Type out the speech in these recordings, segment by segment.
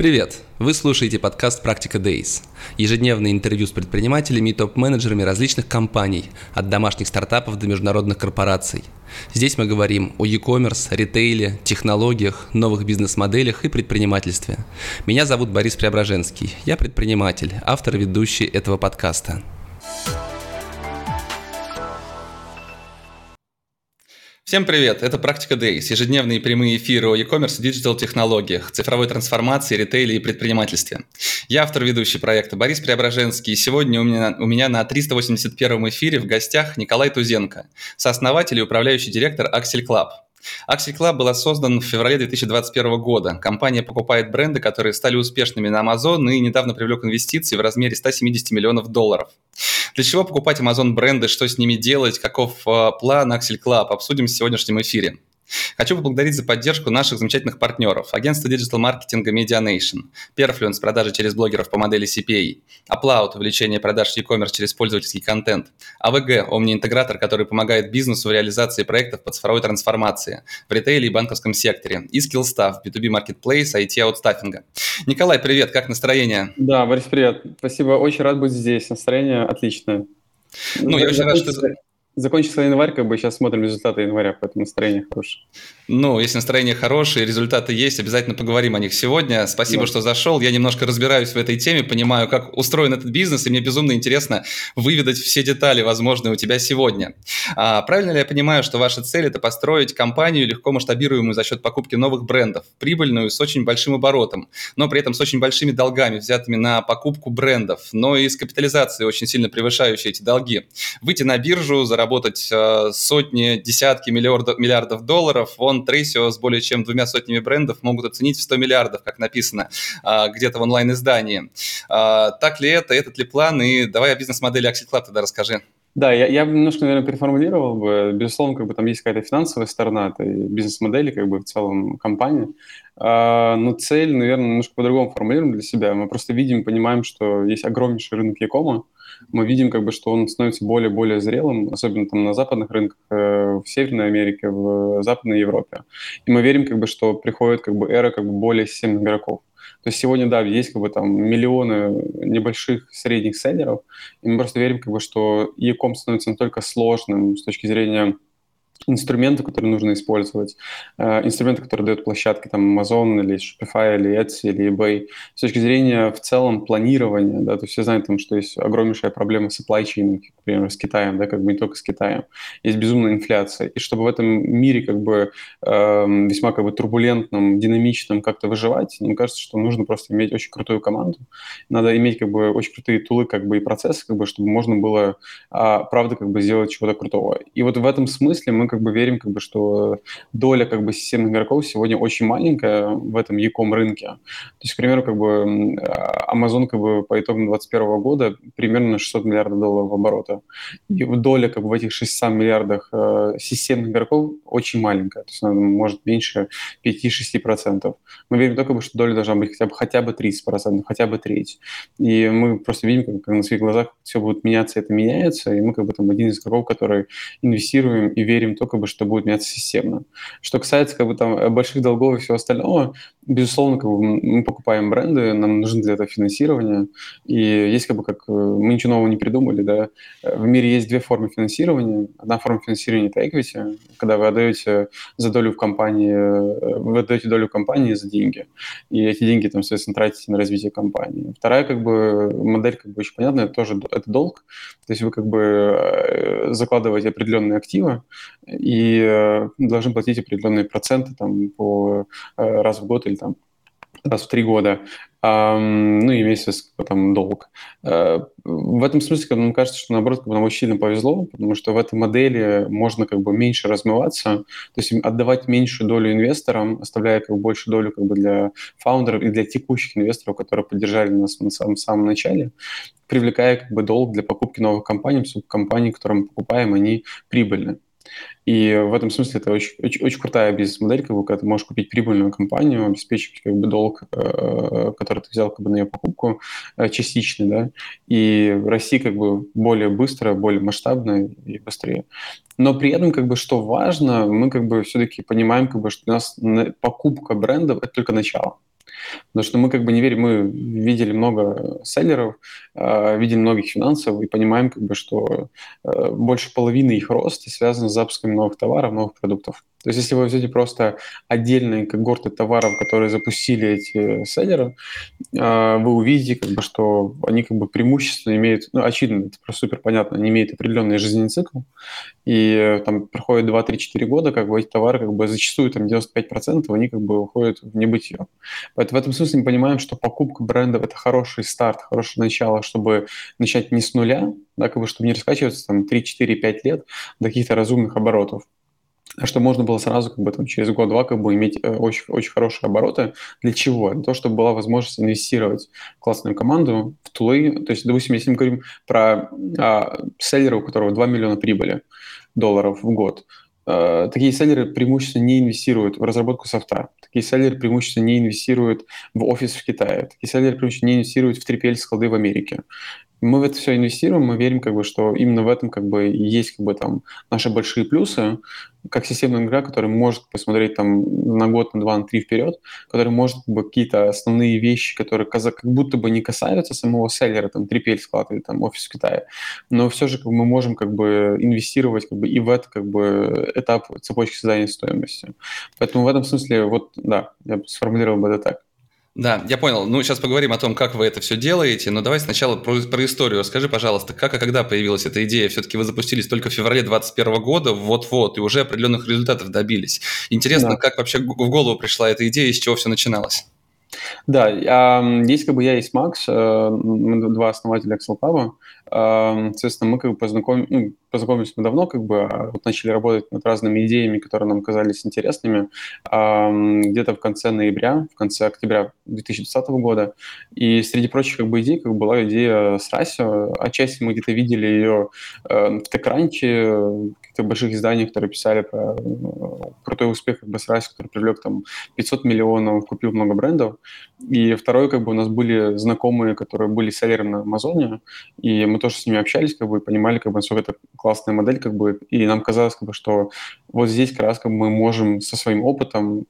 Привет! Вы слушаете подкаст «Практика Days». Ежедневное интервью с предпринимателями и топ-менеджерами различных компаний, от домашних стартапов до международных корпораций. Здесь мы говорим о e-commerce, ритейле, технологиях, новых бизнес-моделях и предпринимательстве. Меня зовут Борис Преображенский. Я предприниматель, автор и ведущий этого подкаста. Всем привет! Это «Практика Days» – ежедневные прямые эфиры о e-commerce и диджитал-технологиях, цифровой трансформации, ритейле и предпринимательстве. Я автор ведущий проекта Борис Преображенский, и сегодня у меня, у меня на 381 эфире в гостях Николай Тузенко, сооснователь и управляющий директор Axel Club. Axie Club была создан в феврале 2021 года. Компания покупает бренды, которые стали успешными на Amazon и недавно привлек инвестиции в размере 170 миллионов долларов. Для чего покупать Amazon бренды, что с ними делать, каков э, план Axel Club, обсудим в сегодняшнем эфире. Хочу поблагодарить за поддержку наших замечательных партнеров. Агентство диджитал-маркетинга Medianation, Perfluence – продажи через блогеров по модели CPA, Uploud – увеличение продаж e-commerce через пользовательский контент, AVG – Omni-интегратор, который помогает бизнесу в реализации проектов по цифровой трансформации в ритейле и банковском секторе, и Skillstaff – B2B Marketplace, IT-аутстаффинга. Николай, привет, как настроение? Да, Борис, привет. Спасибо, очень рад быть здесь, настроение отличное. Ну, я очень рад, что Закончился январь, как бы сейчас смотрим результаты января, поэтому настроение хорошее. Ну, если настроение хорошее, результаты есть, обязательно поговорим о них сегодня. Спасибо, да. что зашел. Я немножко разбираюсь в этой теме, понимаю, как устроен этот бизнес, и мне безумно интересно выведать все детали, возможные у тебя сегодня. А, правильно ли я понимаю, что ваша цель – это построить компанию, легко масштабируемую за счет покупки новых брендов, прибыльную, с очень большим оборотом, но при этом с очень большими долгами, взятыми на покупку брендов, но и с капитализацией, очень сильно превышающей эти долги. Выйти на биржу, заработать э, сотни, десятки миллиардов, миллиардов долларов, он Трейсио с более чем двумя сотнями брендов могут оценить в 100 миллиардов, как написано а, где-то в онлайн-издании. А, так ли это, этот ли план? И давай о бизнес-модели Axel Club тогда расскажи. Да, я, я немножко, наверное, переформулировал бы. Безусловно, как бы там есть какая-то финансовая сторона этой бизнес-модели, как бы в целом компании. А, но цель, наверное, немножко по-другому формулируем для себя. Мы просто видим, понимаем, что есть огромнейший рынок Якома, мы видим, как бы, что он становится более-более зрелым, особенно там на западных рынках, э, в Северной Америке, в Западной Европе. И мы верим, как бы, что приходит как бы, эра как бы, более системных игроков. То есть сегодня, да, есть как бы там миллионы небольших средних селлеров, и мы просто верим, как бы, что e-com становится настолько сложным с точки зрения инструменты, которые нужно использовать, э, инструменты, которые дают площадки, там, Amazon или Shopify, или Etsy, или eBay. С точки зрения в целом планирования, да, то есть все знают, там, что есть огромнейшая проблема supply chain, например, с Китаем, да, как бы не только с Китаем. Есть безумная инфляция. И чтобы в этом мире как бы э, весьма как бы турбулентном, динамичном как-то выживать, мне кажется, что нужно просто иметь очень крутую команду. Надо иметь как бы очень крутые тулы как бы и процессы, как бы, чтобы можно было, а, правда, как бы сделать чего-то крутого. И вот в этом смысле мы как бы верим, как бы, что доля как бы системных игроков сегодня очень маленькая в этом e-com рынке. То есть, к примеру, как бы Amazon как бы по итогам 2021 года примерно 600 миллиардов долларов оборота. И доля как бы в этих 600 миллиардах э, системных игроков очень маленькая. То есть она может меньше 5-6%. Мы верим только, что доля должна быть хотя бы, хотя бы 30%, хотя бы треть. И мы просто видим, как, как на своих глазах все будет меняться, это меняется, и мы как бы там один из игроков, который инвестируем и верим только бы, что будет меняться системно. Что касается как бы там больших долгов и всего остального, безусловно, как бы мы покупаем бренды, нам нужно для этого финансирование, и есть как бы как э, мы ничего нового не придумали, да. В мире есть две формы финансирования. Одна форма финансирования это equity, когда вы отдаете за долю в компании, э, вы отдаете долю в компании за деньги, и эти деньги там, соответственно, тратите на развитие компании. Вторая как бы модель как бы очень понятная, тоже это долг, то есть вы как бы э, закладываете определенные активы, и э, должны платить определенные проценты там по э, раз в год или там раз в три года, ну и месяц там долг. Э, в этом смысле, как мне кажется, что наоборот, как бы нам очень сильно повезло, потому что в этой модели можно как бы меньше размываться, то есть отдавать меньшую долю инвесторам, оставляя как бы больше долю как бы для фаундеров и для текущих инвесторов, которые поддержали нас на самом, самом начале, привлекая как бы долг для покупки новых компаний, чтобы компании, которые мы покупаем, они прибыльны. И в этом смысле это очень, очень, очень крутая бизнес-модель, как бы, когда ты можешь купить прибыльную компанию, обеспечить как бы, долг, э, который ты взял как бы, на ее покупку э, частичный, да, и расти как бы более быстро, более масштабно и быстрее. Но при этом, как бы, что важно, мы как бы все-таки понимаем, как бы, что у нас покупка брендов – это только начало. Потому что мы как бы не верим, мы видели много селлеров, э, видели многих финансов и понимаем, как бы, что э, больше половины их роста связано с запуском новых товаров, новых продуктов. То есть если вы возьмете просто отдельные когорты товаров, которые запустили эти селлеры, э, вы увидите, как бы, что они как бы преимущественно имеют, ну, очевидно, это просто супер понятно, они имеют определенный жизненный цикл, и э, там проходит 2-3-4 года, как бы эти товары как бы зачастую там 95% они как бы уходят в небытие. Поэтому в этом смысле мы понимаем, что покупка брендов – это хороший старт, хорошее начало, чтобы начать не с нуля, да, как бы, чтобы не раскачиваться там 3-4-5 лет до каких-то разумных оборотов а что можно было сразу как бы там через год-два как бы иметь э, очень, очень хорошие обороты. Для чего? Для того, чтобы была возможность инвестировать в классную команду, в тулы. То есть, допустим, если мы говорим про а, селлера, у которого 2 миллиона прибыли долларов в год, а, такие селлеры преимущественно не инвестируют в разработку софта. Такие селлеры преимущественно не инвестируют в офис в Китае. Такие селлеры преимущественно не инвестируют в 3PL склады в Америке мы в это все инвестируем, мы верим, как бы, что именно в этом как бы есть как бы там наши большие плюсы, как системная игра, которая может посмотреть там на год, на два, на три вперед, которая может как бы, какие-то основные вещи, которые как будто бы не касаются самого селлера, там 3PL склад или там офис в Китае, но все же как бы, мы можем как бы инвестировать как бы и в это как бы этап цепочки создания стоимости. Поэтому в этом смысле вот да, я сформулировал бы это так. Да, я понял. Ну, сейчас поговорим о том, как вы это все делаете, но давай сначала про, про историю. Скажи, пожалуйста, как и когда появилась эта идея? Все-таки вы запустились только в феврале 2021 года, вот-вот, и уже определенных результатов добились. Интересно, да. как вообще в голову пришла эта идея и с чего все начиналось? Да, есть как бы я, есть Макс, э, мы два основателя Excel Pub. Соответственно, мы как бы познакомились, ну, познакомились мы давно, как бы а вот начали работать над разными идеями, которые нам казались интересными где-то в конце ноября, в конце октября 2020 года. И среди прочих как бы идей как бы была идея с Расио. Отчасти мы где-то видели ее э, в TechCrunch, каких-то больших изданий, которые писали про ну, крутой успех как бы с Расио, который привлек там 500 миллионов, купил много брендов. И второй, как бы у нас были знакомые, которые были селлерами на Амазоне, и мы тоже с ними общались, как бы, и понимали, как бы, насколько это классная модель, как бы, и нам казалось, как бы, что вот здесь как раз как бы, мы можем со своим опытом,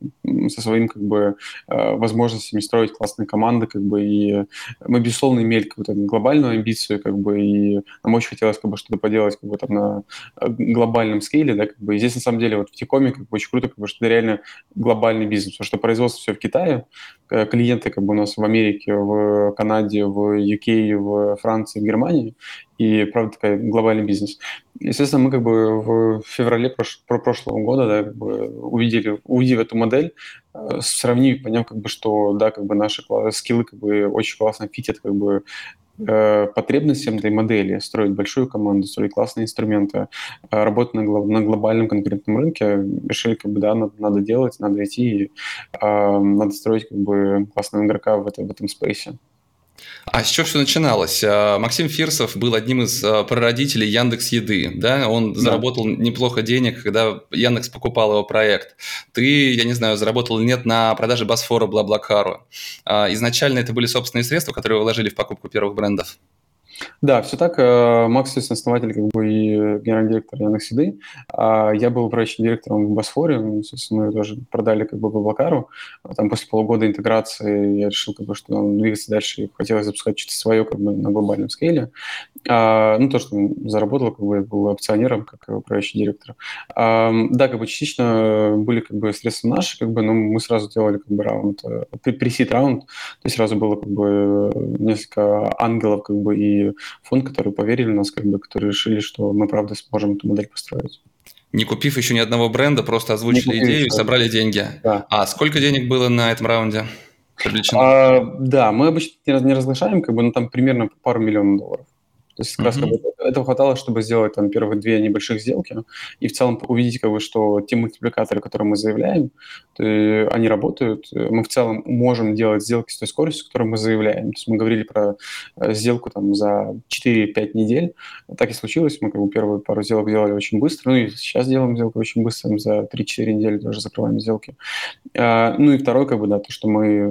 со своим, как бы, э, возможностями строить классные команды, как бы, и мы, безусловно, имели какую-то глобальную амбицию, как бы, и нам очень хотелось, как бы, что-то поделать, как бы, там, на э, глобальном скейле, да, как бы, и здесь, на самом деле, вот в Тикоме, как бы, очень круто, как бы, что это реально глобальный бизнес, потому что производство все в Китае, э, клиенты, как бы, у нас в Америке, в Канаде, в UK, в Франции, в Германии, и, правда, такой глобальный бизнес. Естественно, мы как бы в феврале прош, про прошлого года да, как бы увидели, увидев эту модель, э, сравнив, поняв, как бы, что да, как бы наши скиллы как бы очень классно фитят как бы э, потребностям этой модели, строить большую команду, строить классные инструменты, э, работать на, глоб, на глобальном конкурентном рынке, решили, как бы, да, надо, надо делать, надо идти, и, э, надо строить, как бы, классного игрока в, это, в этом спейсе. А с чего все начиналось? А, Максим Фирсов был одним из а, прародителей Яндекс Еды, да? Он да. заработал неплохо денег, когда Яндекс покупал его проект. Ты, я не знаю, заработал или нет на продаже Босфора Блаблакару. А, изначально это были собственные средства, которые вложили в покупку первых брендов? Да, все так. Э, Макс, естественно, основатель как бы, и генеральный директор Яндекс.Еды. А я был управляющим директором в Босфоре. Мы тоже продали как бы Баблакару. Там после полугода интеграции я решил, как бы, что двигаться дальше и хотелось запускать что-то свое как бы, на глобальном скейле. А, ну, то, что заработал, как бы, я был акционером, как управляющий директор. А, да, как бы частично были как бы средства наши, как бы, но мы сразу делали как бы раунд, э, пресид раунд, то есть сразу было как бы несколько ангелов как бы и фонд, которые поверили в нас, как бы, которые решили, что мы правда сможем эту модель построить. Не купив еще ни одного бренда, просто озвучили идею и собрали деньги. Да. А сколько денег было на этом раунде? А, да, мы обычно не разглашаем, как бы, ну там примерно пару миллионов долларов. То есть как раз как бы, этого хватало, чтобы сделать там первых две небольших сделки и в целом увидеть, как бы, что те мультипликаторы, которые мы заявляем, они работают. Мы в целом можем делать сделки с той скоростью, которую мы заявляем. То есть мы говорили про э, сделку там за 4-5 недель. Так и случилось. Мы как бы первую пару сделок делали очень быстро. Ну и сейчас делаем сделку очень быстро. За 3-4 недели тоже закрываем сделки. А, ну и второе, как бы, да, то, что мы, э,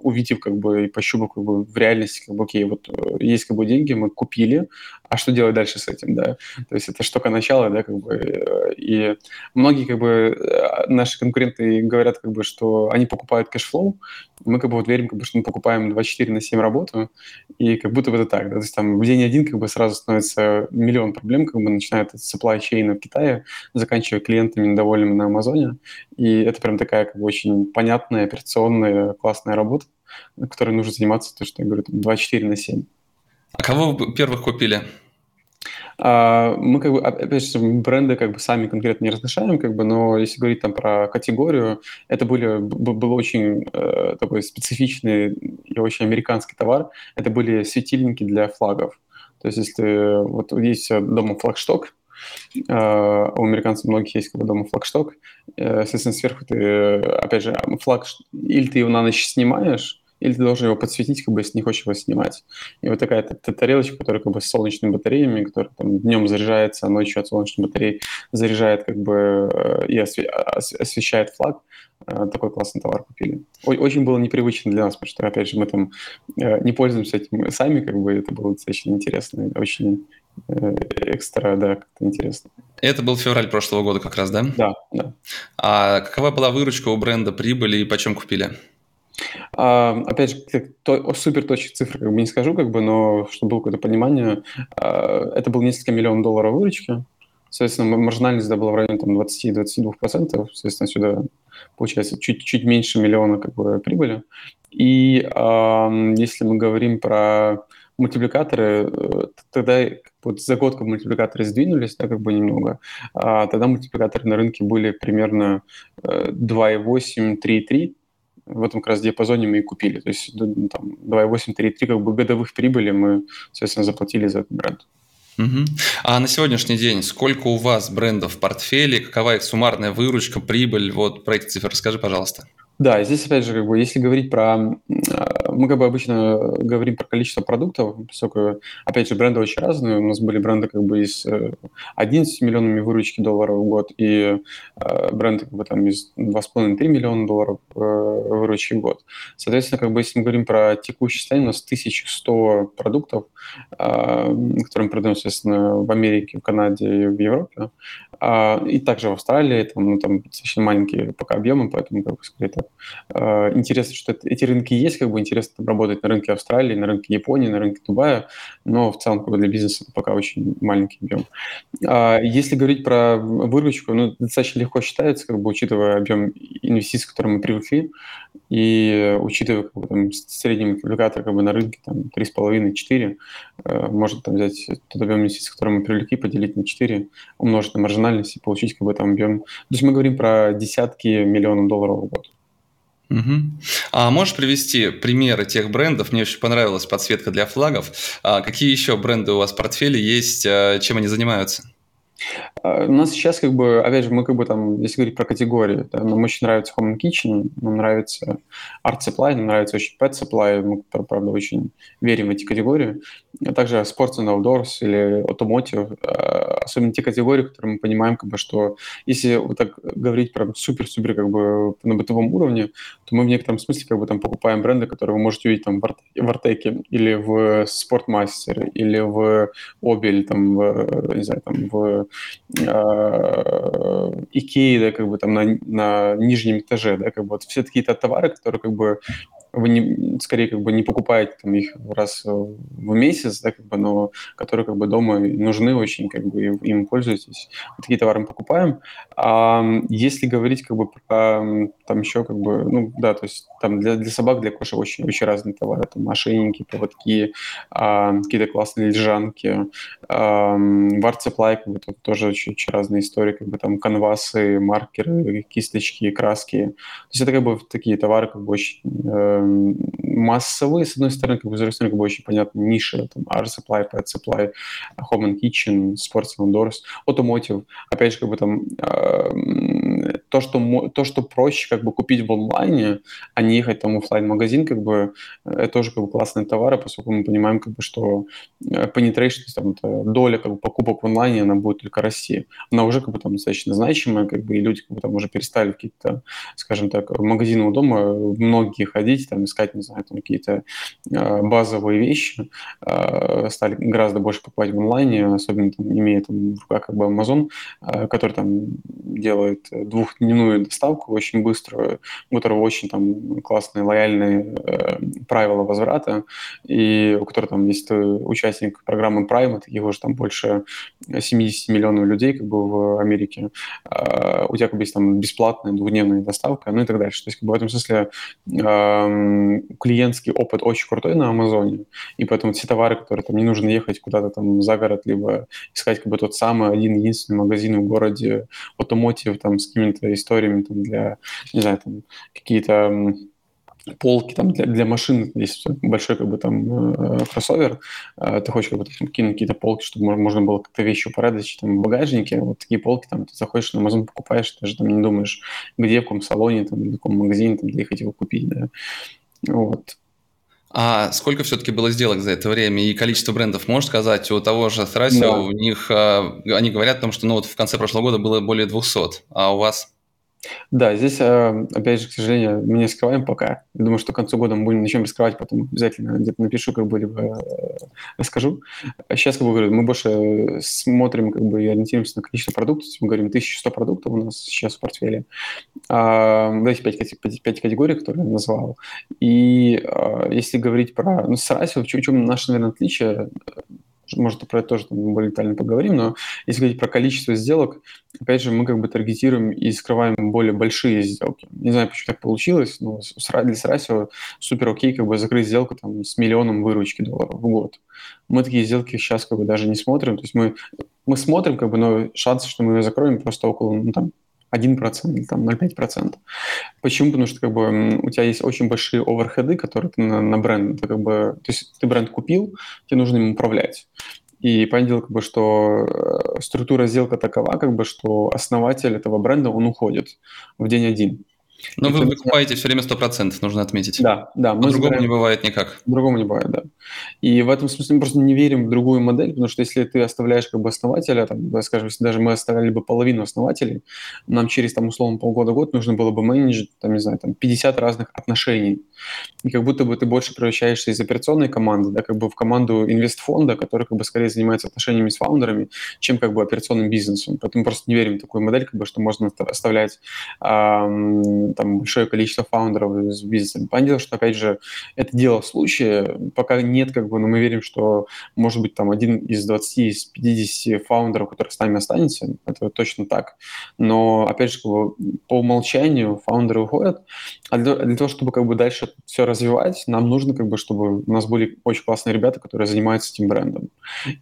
увидев как бы и пощупав как бы в реальности, как бы, окей, вот э, есть как бы деньги, мы купили, а что делать дальше с этим, да, то есть это штука начала, да, как бы, и многие, как бы, э, наши конкуренты говорят, как бы, что они покупают cash flow, мы, как бы, вот верим, как бы, что мы покупаем 24 на 7 работу, и как будто бы это так, да, то есть там в день один, как бы, сразу становится миллион проблем, как бы, начинает от supply chain в Китае, заканчивая клиентами недовольными на Амазоне, и это прям такая, как бы, очень понятная, операционная, классная работа, которой нужно заниматься, то, что я говорю, там, 24 на 7. А кого вы первых купили? А, мы как бы, опять же, бренды как бы сами конкретно не разглашаем, как бы, но если говорить там про категорию, это были, был очень э, такой специфичный и очень американский товар. Это были светильники для флагов. То есть если вот есть дома флагшток, Uh, у американцев многих есть как бы дома флагшток. Uh, соответственно, сверху ты, опять же, флаг, или ты его на ночь снимаешь, или ты должен его подсветить, как бы, если не хочешь его снимать. И вот такая тарелочка, которая как бы с солнечными батареями, которая там днем заряжается, а ночью от солнечной батареи заряжает как бы э, и освещает флаг. Э, такой классный товар купили. Очень было непривычно для нас, потому что, опять же, мы там э, не пользуемся этим сами, как бы это было достаточно интересно, очень экстра, да, как-то интересно. Это был февраль прошлого года как раз, да? Да, да. А какова была выручка у бренда, прибыли и почем купили? А, опять же, то, супер точных цифр как бы не скажу, как бы, но чтобы было какое-то понимание, а, это было несколько миллионов долларов выручки. Соответственно, маржинальность да, была в районе там, 20-22%. Соответственно, сюда получается чуть, чуть меньше миллиона как бы, прибыли. И э, если мы говорим про мультипликаторы, э, тогда вот за год как мультипликаторы сдвинулись, да, как бы немного, а тогда мультипликаторы на рынке были примерно 2,8-3,3, э, в этом как раз диапазоне мы и купили. То есть ну, там 2,8-3,3 как бы годовых прибыли мы, соответственно, заплатили за этот бренд. Угу. А на сегодняшний день сколько у вас брендов в портфеле, какова их суммарная выручка, прибыль? Вот про эти цифры расскажи, пожалуйста. Да, здесь опять же, как бы, если говорить про... А, мы как бы обычно говорим про количество продуктов, поскольку, опять же, бренды очень разные. У нас были бренды как бы из 11 э, миллионами выручки долларов в год и э, бренды как бы там из 2,5-3 миллиона долларов э, выручки в год. Соответственно, как бы если мы говорим про текущее состояние, у нас 1100 продуктов, э, которые мы продаем, соответственно, в Америке, в Канаде и в Европе. И также в Австралии, там, ну, там достаточно маленькие пока объемы, поэтому, как бы, скорее так, интересно, что эти рынки есть, как бы интересно там, работать на рынке Австралии, на рынке Японии, на рынке Дубая, но в целом как бы, для бизнеса это пока очень маленький объем. А если говорить про выручку, ну, достаточно легко считается, как бы, учитывая объем инвестиций, к которым мы привыкли, и учитывая как бы, там, средний мультипликатор как бы, на рынке там, 3,5-4, э, может там, взять тот объем инвестиций, который мы привлекли, поделить на 4, умножить на маржинальность и получить как бы, там, объем. То есть мы говорим про десятки миллионов долларов в год. Угу. А можешь привести примеры тех брендов? Мне очень понравилась подсветка для флагов. А какие еще бренды у вас в портфеле есть? А чем они занимаются? А, у нас сейчас, как бы, опять же, мы как бы там, если говорить про категории, да, нам очень нравится Home Kitchen, нам нравится Art Supply, нам нравится очень Pet Supply, мы, правда, очень верим в эти категории. А также Sports and Outdoors или Automotive, а, особенно те категории, которые мы понимаем, как бы, что если вот так говорить про супер-супер как бы на бытовом уровне, то мы в некотором смысле как бы там покупаем бренды, которые вы можете увидеть там в Артеке или в Sportmaster или в Обель, там, в, не знаю, там, в Икеи, да, как бы там на, на нижнем этаже, да, как бы вот все такие товары, которые как бы вы не, скорее как бы не покупаете там их раз в месяц, да, как бы, но которые как бы дома нужны очень, как бы им пользуетесь. Вот такие товары мы покупаем. А если говорить как бы про там еще как бы, ну да, то есть там для, для собак, для кошек очень, очень разные товары, там ошейники, поводки, а, какие-то классные лежанки, а, Supply, как бы тут тоже очень, очень разные истории, как бы там канвасы, маркеры, кисточки, краски. То есть это как бы такие товары как бы очень э, массовые, с одной стороны, как бы, с другой стороны, как бы очень понятно, ниши, там, Art Supply, Pet Supply, Home and Kitchen, Sports and Outdoors, Automotive, опять же, как бы там э, то, что, то, что проще как бы купить в онлайне, а не ехать там в офлайн магазин как бы, это тоже как бы классные товары, поскольку мы понимаем, как бы, что э, penetration, там, доля как бы, покупок в онлайне, она будет только расти. Она уже как бы там достаточно значимая, как бы, и люди как бы там уже перестали какие-то, скажем так, магазины у дома многие ходить, там, искать, не знаю, там какие-то э, базовые вещи, э, стали гораздо больше покупать в онлайне, особенно там, имея там в руках как бы Amazon, э, который там делает двухдневную доставку очень быструю, у которого очень там классные, лояльные э, правила возврата, и у которого там, если ты участник программы Prime, его же там больше 70 миллионов людей как бы в Америке, э, у тебя как бы есть там бесплатная двухдневная доставка, ну и так дальше. То есть как бы в этом смысле э, клиентский опыт очень крутой на Амазоне, и поэтому все товары, которые там не нужно ехать куда-то там за город, либо искать как бы тот самый один единственный магазин в городе, automotive там с какими-то историями там для, не знаю, там какие-то полки там для, для машин, есть большой как бы там э, кроссовер, э, ты хочешь как бы там, кинуть какие-то полки, чтобы можно, можно было как-то вещи упорядочить там в багажнике, вот такие полки там ты заходишь на Amazon, покупаешь, даже там не думаешь, где, в каком салоне, там, в каком магазине там доехать его купить, да. Вот. А сколько все-таки было сделок за это время и количество брендов, можешь сказать? У того же Thrasio, да. у них, а, они говорят о том, что ну, вот в конце прошлого года было более 200, а у вас? Да, здесь, э, опять же, к сожалению, мы не скрываем пока. Думаю, что к концу года мы будем начнем раскрывать, потом обязательно где-то напишу, как бы, либо э, расскажу. Сейчас, как бы говорю, мы больше смотрим, как бы, и ориентируемся на количество продуктов. Мы говорим, 1100 продуктов у нас сейчас в портфеле. А, давайте 5, 5, 5 категорий, которые я назвал. И а, если говорить про... Ну, с Расио, в чем наше, наверное, отличие, может, про это тоже там более детально поговорим, но если говорить про количество сделок, опять же, мы как бы таргетируем и скрываем более большие сделки. Не знаю, почему так получилось, но для Срасио супер окей как бы закрыть сделку там с миллионом выручки долларов в год. Мы такие сделки сейчас как бы даже не смотрим, то есть мы, мы смотрим, как бы, но шансы, что мы ее закроем, просто около, ну, там, 1% или там 0,5%. Почему? Потому что как бы у тебя есть очень большие оверхеды, которые ты на, на бренд, ты, как бы, то есть ты бренд купил, тебе нужно им управлять. И понятное как бы, что э, структура сделка такова, как бы, что основатель этого бренда, он уходит в день один. Но вы выкупаете все время 100%, нужно отметить. Да, да. Мы По-другому не бывает никак. По-другому не бывает, да. И в этом смысле мы просто не верим в другую модель, потому что если ты оставляешь как бы основателя, там, скажем, если даже мы оставляли бы половину основателей, нам через, там, условно, полгода-год нужно было бы менеджить, там, не знаю, там, 50 разных отношений. И как будто бы ты больше превращаешься из операционной команды, да, как бы в команду инвестфонда, который как бы скорее занимается отношениями с фаундерами, чем как бы операционным бизнесом. Поэтому просто не верим в такую модель, как бы, что можно оставлять эм, там большое количество фаундеров из бизнеса. Понятно, что, опять же, это дело в случае, пока нет, как бы, но мы верим, что, может быть, там один из 20, из 50 фаундеров, который с нами останется, это точно так. Но, опять же, как бы, по умолчанию фаундеры уходят, а для, для того, чтобы как бы дальше все развивать, нам нужно, как бы, чтобы у нас были очень классные ребята, которые занимаются этим брендом.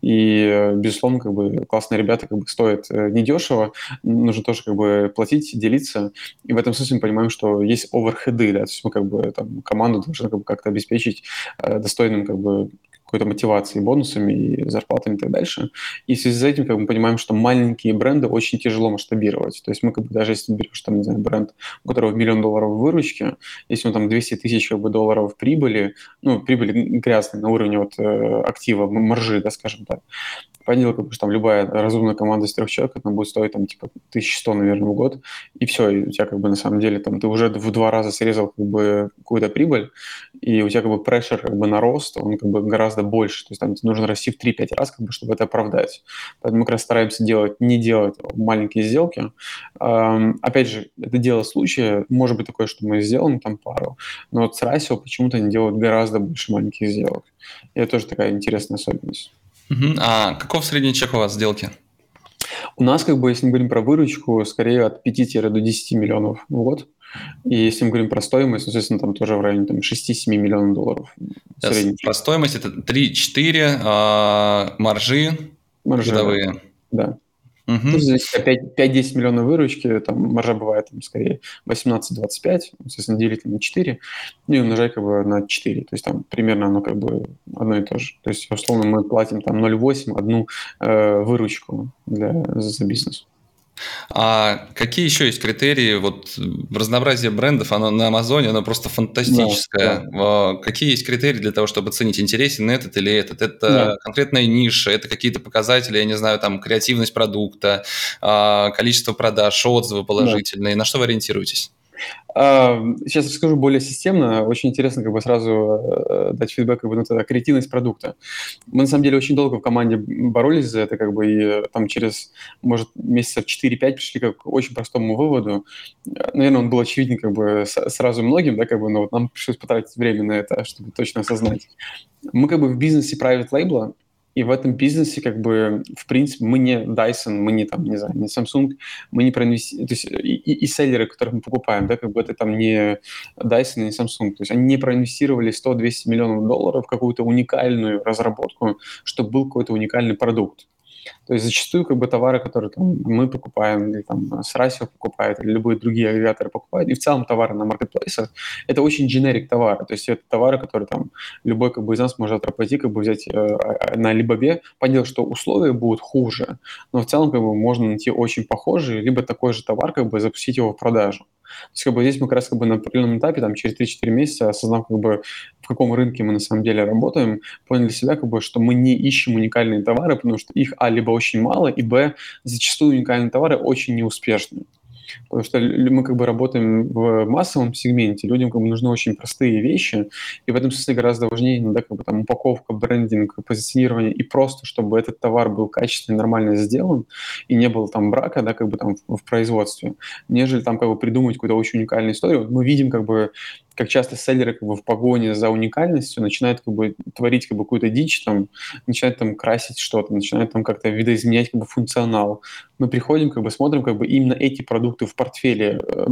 И, безусловно, как бы классные ребята как бы стоят э, недешево, нужно тоже как бы платить, делиться. И в этом смысле мы понимаем, понимаем, что есть оверхеды, да, то есть мы как бы там команду должны как бы как-то обеспечить э, достойным как бы какой-то мотивацией, бонусами и зарплатами и так дальше. И в связи с этим как мы понимаем, что маленькие бренды очень тяжело масштабировать. То есть мы как бы даже если берешь там, не знаю, бренд, у которого миллион долларов выручки, если он там 200 тысяч как бы, долларов прибыли, ну, прибыли грязной на уровне вот э, актива, маржи, да, скажем так, понятно, как бы, что там любая разумная команда из трех человек, она будет стоить там типа 1100, наверное, в год, и все, и у тебя как бы на самом деле там ты уже в два раза срезал как бы какую-то прибыль, и у тебя как бы прешер как бы на рост, он как бы гораздо больше, то есть там нужно расти в 3-5 раз, как бы, чтобы это оправдать. Поэтому мы как раз стараемся делать, не делать маленькие сделки. Эм, опять же, это дело случая, может быть такое, что мы сделаем там пару, но вот с Расио почему-то они делают гораздо больше маленьких сделок. И это тоже такая интересная особенность. Угу. А каков средний чек у вас сделки? У нас, как бы, если мы говорим про выручку, скорее от 5 до 10 миллионов в год. И если мы говорим про стоимость, соответственно, там тоже в районе там, 6-7 миллионов долларов. Средний. Про стоимость это 3-4 а, маржи, маржи годовые. Да. Угу. Ну, здесь 5-10 миллионов выручки, там маржа бывает там, скорее 18-25, соответственно, делить на 4, ну и умножать как бы на 4. То есть там примерно оно как бы одно и то же. То есть, условно, мы платим там 0,8, одну э, выручку для, за, за бизнес. А какие еще есть критерии? Вот разнообразие брендов, оно на Амазоне, оно просто фантастическое. Да, да. Какие есть критерии для того, чтобы оценить, интересен этот или этот? Это да. конкретная ниша, это какие-то показатели, я не знаю, там, креативность продукта, а, количество продаж, отзывы положительные. Да. На что вы ориентируетесь? Сейчас расскажу более системно. Очень интересно как бы сразу э, дать фидбэк как бы, на это, креативность продукта. Мы на самом деле очень долго в команде боролись за это, как бы, и э, там через, может, месяцев 4-5 пришли как к очень простому выводу. Наверное, он был очевиден как бы сразу многим, да, как бы, но вот нам пришлось потратить время на это, чтобы точно осознать. Мы как бы в бизнесе private label, и в этом бизнесе, как бы, в принципе, мы не Dyson, мы не там, не знаю, не Samsung, мы не проинвестируем, то есть и, и, селлеры, которых мы покупаем, да, как бы это там не Dyson, не Samsung, то есть они не проинвестировали 100-200 миллионов долларов в какую-то уникальную разработку, чтобы был какой-то уникальный продукт. То есть зачастую как бы товары, которые там, мы покупаем, или там Срасио покупает, или любые другие агрегаторы покупают, и в целом товары на маркетплейсах, это очень generic товары. То есть это товары, которые там любой как бы из нас может пойти как бы взять э, а, на Либове, понять, что условия будут хуже, но в целом как бы можно найти очень похожий, либо такой же товар, как бы запустить его в продажу. То есть как бы здесь мы как раз как бы на определенном этапе, там через 3-4 месяца, осознав как бы в каком рынке мы на самом деле работаем, поняли для себя как бы, что мы не ищем уникальные товары, потому что их, а, либо очень мало, и, б, зачастую уникальные товары очень неуспешны. Потому что мы как бы работаем в массовом сегменте, людям как бы нужны очень простые вещи, и в этом смысле гораздо важнее иногда как бы там упаковка, брендинг, позиционирование, и просто, чтобы этот товар был качественно нормально сделан, и не было там брака, да, как бы там в, в производстве, нежели там как бы придумать какую-то очень уникальную историю. Мы видим как бы как часто селлеры как бы в погоне за уникальностью начинают как бы творить как бы какую-то дичь, там, начинают там красить что-то, начинают там как-то видоизменять как бы функционал. Мы приходим, как бы смотрим, как бы именно эти продукты в портфеле э,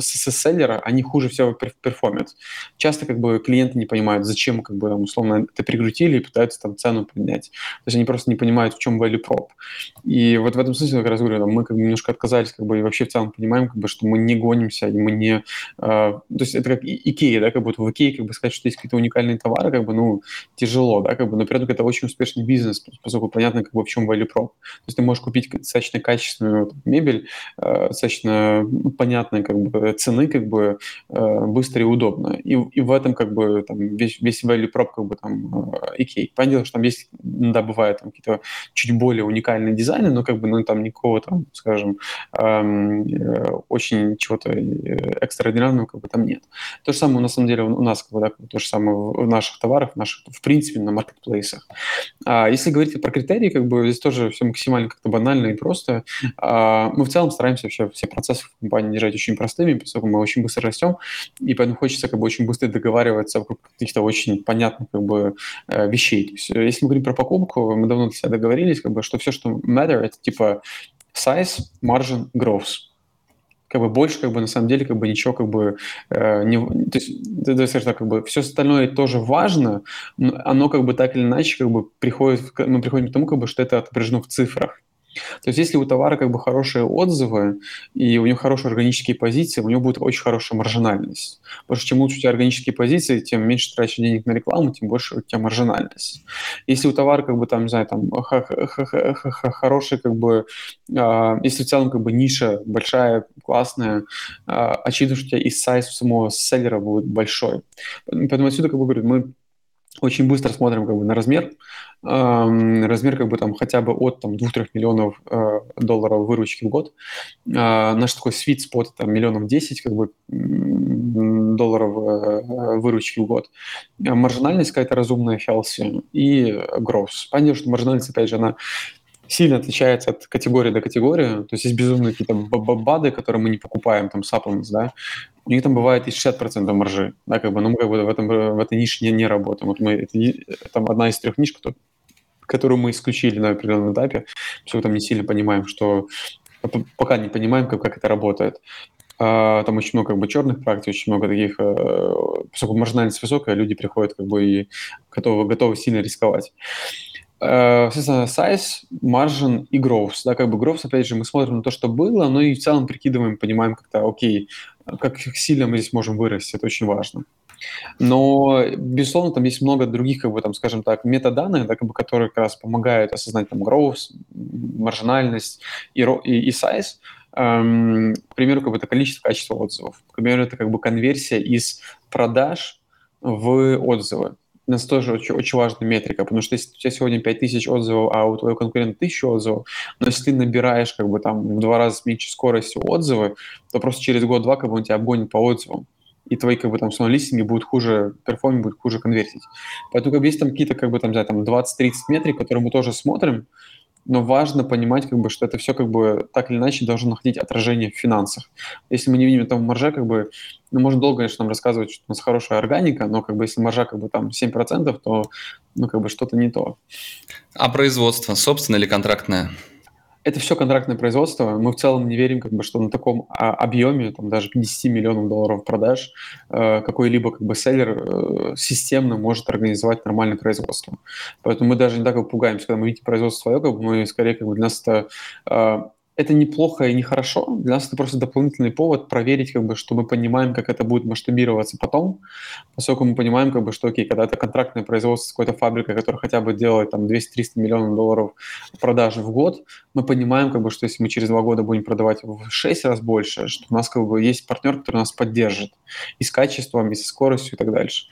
с, селлера, они хуже всего перформят. Часто как бы клиенты не понимают, зачем как бы условно это прикрутили и пытаются там цену поднять. То есть они просто не понимают, в чем value prop. И вот в этом смысле, как раз говорю, там, мы как бы немножко отказались как бы и вообще в целом понимаем, как бы, что мы не гонимся, и мы не... Э, то есть это как Икея, да, как будто в Икее как бы сказать, что есть какие-то уникальные товары, как бы, ну, тяжело, да, как бы, но при этом это очень успешный бизнес, поскольку понятно, как бы, в чем value prop. То есть ты можешь купить достаточно качественную там, мебель, э, достаточно понятной, как бы, цены, как бы, э, быстро и удобно. И, и в этом, как бы, там, весь, весь value prop, как бы, там, э, Икеи. Понятно, что там есть, да, бывают там какие-то чуть более уникальные дизайны, но, как бы, ну, там никакого, там, скажем, эм, э, очень чего-то э, экстраординарного, как бы, там нет. То же самое, на самом деле, у нас, да, то же самое в наших товарах, в наших, в принципе, на маркетплейсах. А если говорить про критерии, как бы здесь тоже все максимально как-то банально и просто. А, мы в целом стараемся вообще все процессы в компании держать очень простыми, поскольку мы очень быстро растем, и поэтому хочется как бы очень быстро договариваться вокруг каких-то очень понятных как бы э, вещей. То есть, э, если мы говорим про покупку, мы давно для себя договорились, как бы, что все, что matter, это типа size, margin, growth как бы больше, как бы на самом деле, как бы ничего, как бы э, не, то есть, то скажем так, как бы все остальное тоже важно, но оно как бы так или иначе как бы приходит, мы приходим к тому, как бы, что это отображено в цифрах. То есть если у товара как бы хорошие отзывы и у него хорошие органические позиции, у него будет очень хорошая маржинальность. Потому что чем лучше у тебя органические позиции, тем меньше тратишь денег на рекламу, тем больше у тебя маржинальность. Если у товара как бы там, не знаю, там хороший как бы, а, если в целом как бы ниша большая, классная, а, очевидно, что у тебя и сайз самого селлера будет большой. Поэтому отсюда как бы говорю, мы очень быстро смотрим как бы на размер, размер как бы там хотя бы от там 2-3 миллионов э, долларов выручки в год. Э, наш такой sweet spot там миллионов 10 как бы долларов э, выручки в год. Маржинальность какая-то разумная, healthy и growth. Понятно, что маржинальность, опять же, она сильно отличается от категории до категории. То есть есть безумные какие-то БАДы, которые мы не покупаем, там, supplements, да, у них там бывает и 60% маржи, да, как бы, но мы как бы в, этом, в этой нише не, не работаем. Вот мы, это, там одна из трех ниш, кто, которую мы исключили на определенном этапе, все там не сильно понимаем, что пока не понимаем, как, как это работает. А, там очень много как бы черных практик, очень много таких, э, поскольку маржинальность высокая, люди приходят как бы и готовы, готовы сильно рисковать. Э, соответственно, size, margin и growth. Да, как бы growth, опять же, мы смотрим на то, что было, но и в целом прикидываем, понимаем как-то, окей, как сильно мы здесь можем вырасти, это очень важно. Но, безусловно, там есть много других, как бы, там, скажем так, метаданных, да, как бы, которые как раз помогают осознать там growth, маржинальность и, и, и size. Эм, к примеру, как бы это количество, качество отзывов. К примеру, это как бы конверсия из продаж в отзывы. У нас тоже очень, очень важная метрика, потому что если у тебя сегодня 5000 отзывов, а у твоего конкурента 1000 отзывов, но если ты набираешь как бы там в два раза меньше скорости отзывы, то просто через год-два как бы он тебя обгонит по отзывам и твои как бы там снова листинги будут хуже, перформинг будет хуже конвертить. Поэтому как бы есть там какие-то как бы там, знаю, там 20-30 метрик, которые мы тоже смотрим, но важно понимать, как бы, что это все как бы так или иначе должно находить отражение в финансах. Если мы не видим этого маржа, как бы, ну, можно долго, конечно, нам рассказывать, что у нас хорошая органика, но как бы если маржа как бы там 7%, то ну, как бы что-то не то. А производство собственное или контрактное? Это все контрактное производство. Мы в целом не верим, как бы, что на таком а, объеме, там, даже 50 миллионов долларов продаж, э, какой-либо как бы селлер э, системно может организовать нормальное производство. Поэтому мы даже не так пугаемся, когда мы видим производство свое, как бы мы скорее как бы для нас это э, это неплохо и нехорошо. Для нас это просто дополнительный повод проверить, как бы, что мы понимаем, как это будет масштабироваться потом, поскольку мы понимаем, как бы, что окей, когда это контрактное производство с какой-то фабрикой, которая хотя бы делает там 200-300 миллионов долларов продажи в год, мы понимаем, как бы, что если мы через два года будем продавать в 6 раз больше, что у нас как бы есть партнер, который нас поддержит и с качеством, и со скоростью и так дальше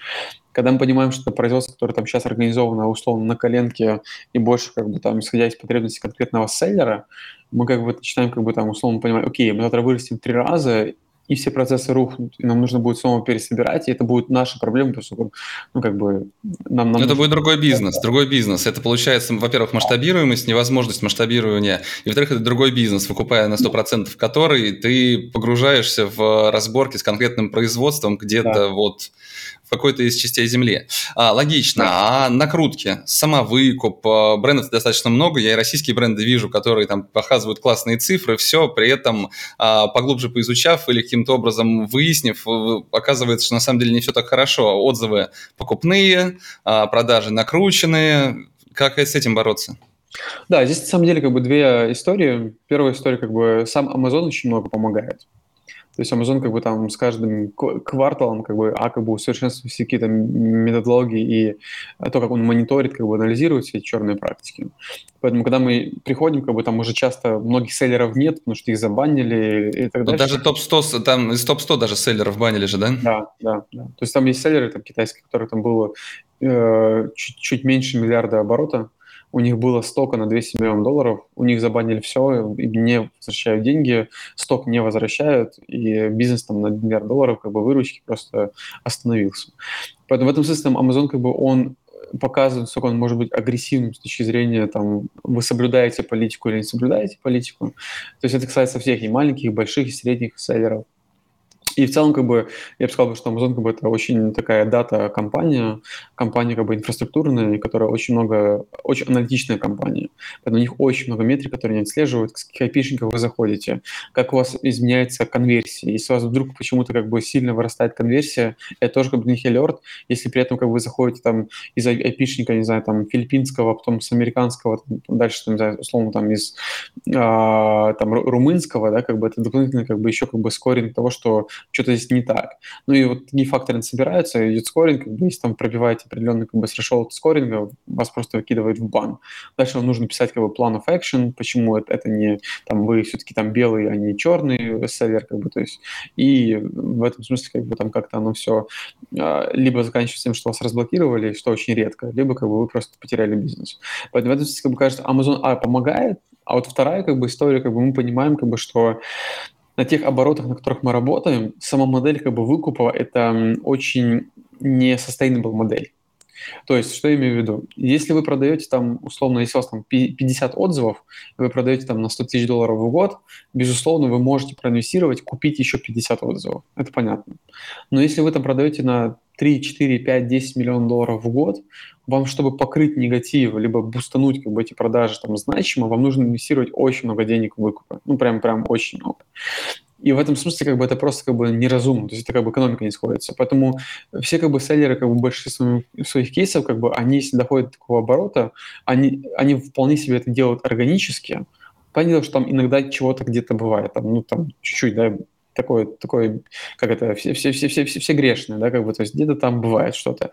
когда мы понимаем, что производство, которое там сейчас организовано условно на коленке и больше как бы там исходя из потребностей конкретного селлера, мы как бы начинаем как бы там условно понимать, окей, мы завтра вырастем три раза, и все процессы рухнут, и нам нужно будет снова пересобирать, и это будет наша проблема, поскольку, ну, как бы, нам... нам это нужно... будет другой бизнес, другой бизнес. Это получается, во-первых, масштабируемость, невозможность масштабирования, и, во-вторых, это другой бизнес, выкупая на 100% который, ты погружаешься в разборки с конкретным производством где-то да. вот какой-то из частей земли. А, логично. Да. А накрутки, самовыкуп, а, брендов достаточно много. Я и российские бренды вижу, которые там показывают классные цифры, все, при этом а, поглубже поизучав или каким-то образом выяснив, оказывается, что на самом деле не все так хорошо. Отзывы покупные, а, продажи накрученные. Как с этим бороться? Да, здесь на самом деле как бы две истории. Первая история, как бы сам Amazon очень много помогает. То есть Amazon как бы там с каждым кварталом как бы, а как бы усовершенствует все какие-то методологии и то, как он мониторит, как бы анализирует все эти черные практики. Поэтому, когда мы приходим, как бы там уже часто многих селлеров нет, потому что их забанили и так далее. Даже топ-100, там из топ-100 даже селлеров банили же, да? Да, да, да. То есть там есть селлеры там китайские, которые там было э, чуть, чуть меньше миллиарда оборота, у них было стока на 200 миллионов долларов, у них забанили все, и не возвращают деньги, сток не возвращают, и бизнес там на миллиард долларов как бы выручки просто остановился. Поэтому в этом смысле там, Amazon как бы он показывает, сколько он может быть агрессивным с точки зрения, там, вы соблюдаете политику или не соблюдаете политику. То есть это касается всех, и маленьких, и больших, и средних селлеров. И в целом, как бы, я бы сказал, что Amazon как бы, это очень такая дата-компания, компания как бы инфраструктурная, которая очень много, очень аналитичная компания. Поэтому у них очень много метрик, которые они отслеживают, с каких айпишников вы заходите, как у вас изменяется конверсия. Если у вас вдруг почему-то как бы сильно вырастает конверсия, это тоже как бы для них алерт. Если при этом как бы вы заходите там из айпишника, не знаю, там филиппинского, потом с американского, там, дальше, там, не знаю, условно, там из а, там, румынского, да, как бы это дополнительно как бы еще как бы скоринг того, что что-то здесь не так. Ну и вот такие факторы собираются, идет скоринг, как бы, если там пробиваете определенный как бы threshold скоринга, вас просто выкидывает в бан. Дальше вам нужно писать как бы plan of action, почему это, это не, там, вы все-таки там белый, а не черный селлер, как бы, то есть, и в этом смысле как бы там как-то оно все а, либо заканчивается тем, что вас разблокировали, что очень редко, либо как бы вы просто потеряли бизнес. Поэтому в этом смысле, как бы, кажется, Amazon, а, помогает, а вот вторая как бы история, как бы мы понимаем, как бы, что на тех оборотах, на которых мы работаем, сама модель как бы выкупа – это очень не sustainable модель. То есть, что я имею в виду? Если вы продаете там, условно, если у вас там 50 отзывов, вы продаете там на 100 тысяч долларов в год, безусловно, вы можете проинвестировать, купить еще 50 отзывов. Это понятно. Но если вы там продаете на 3, 4, 5, 10 миллионов долларов в год, вам, чтобы покрыть негатив, либо бустануть как бы, эти продажи там значимо, вам нужно инвестировать очень много денег в выкупы. Ну, прям, прям очень много. И в этом смысле как бы это просто как бы неразумно, то есть это как бы экономика не сходится. Поэтому все как бы селлеры как бы большинство своих кейсов, как бы они, если доходят до такого оборота, они, они вполне себе это делают органически. Понятно, что там иногда чего-то где-то бывает, там, ну там чуть-чуть, да, такое, такое, как это, все, все, все, все, все, все грешные, да, как бы, то есть где-то там бывает что-то.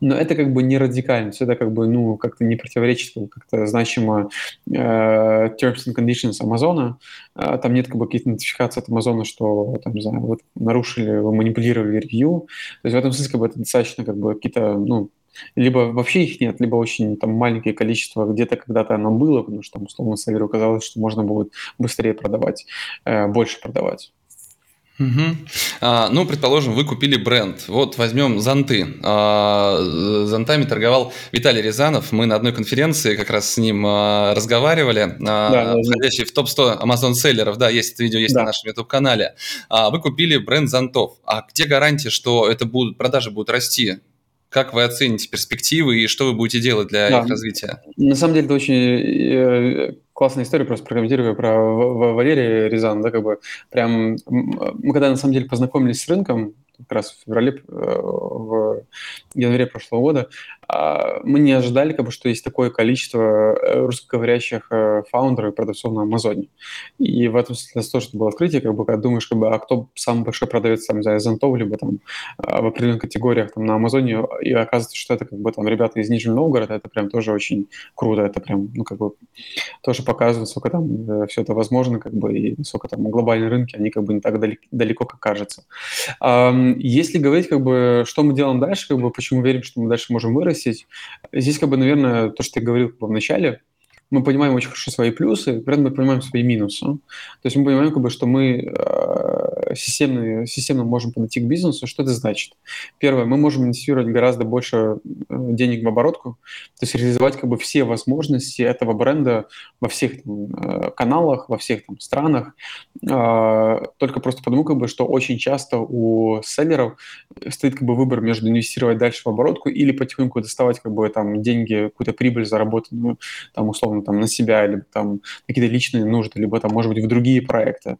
Но это как бы не радикально, это как бы, ну, как-то не противоречит как-то значимо э, terms and conditions Амазона. Э, там нет как бы каких-то нотификаций от Амазона, что, там, не знаю, вот нарушили, вы манипулировали ревью. То есть в этом смысле как бы это достаточно как бы какие-то, ну, либо вообще их нет, либо очень там маленькое количество, где-то когда-то оно было, потому что там условно Саверу казалось, что можно будет быстрее продавать, э, больше продавать. Угу. А, ну, предположим, вы купили бренд. Вот возьмем зонты. А, зонтами торговал Виталий Рязанов. Мы на одной конференции как раз с ним а, разговаривали, а, да, входящий в топ-100 Amazon селлеров. Да, есть это видео есть да. на нашем YouTube-канале. А, вы купили бренд зонтов. А где гарантия, что это будут, продажи будут расти? Как вы оцените перспективы и что вы будете делать для да. их развития? На самом деле это очень классная история, просто прокомментирую про Валерия Рязан, да, как бы прям мы когда на самом деле познакомились с рынком, как раз в феврале, э, в январе прошлого года, мы не ожидали, как бы, что есть такое количество э, русскоговорящих э, фаундеров и продавцов на Амазоне. И в этом смысле тоже было открытие, как бы, когда думаешь, как бы, а кто самый большой продавец там, за зонтов, либо там а, в определенных категориях там, на Амазоне, и оказывается, что это как бы там ребята из Нижнего Новгорода, это прям тоже очень круто, это прям, ну, как бы, тоже показывает, сколько там все это возможно, как бы, и насколько там глобальные рынки, они как бы не так далеко, далеко как кажется. Если говорить, как бы, что мы делаем дальше, как бы, почему верим, что мы дальше можем вырастить, здесь, как бы, наверное, то, что я говорил в начале – мы понимаем очень хорошо свои плюсы, при этом мы понимаем свои минусы. То есть мы понимаем, как бы, что мы э, системно, системно можем подойти к бизнесу. Что это значит? Первое, мы можем инвестировать гораздо больше э, денег в оборотку, то есть реализовать как бы все возможности этого бренда во всех там, э, каналах, во всех там, странах. Только просто потому, как бы, что очень часто у селлеров стоит как бы, выбор между инвестировать дальше в оборотку или потихоньку доставать как бы, там, деньги, какую-то прибыль заработанную, там, условно, там, на себя, либо там какие-то личные нужды, либо там, может быть, в другие проекты.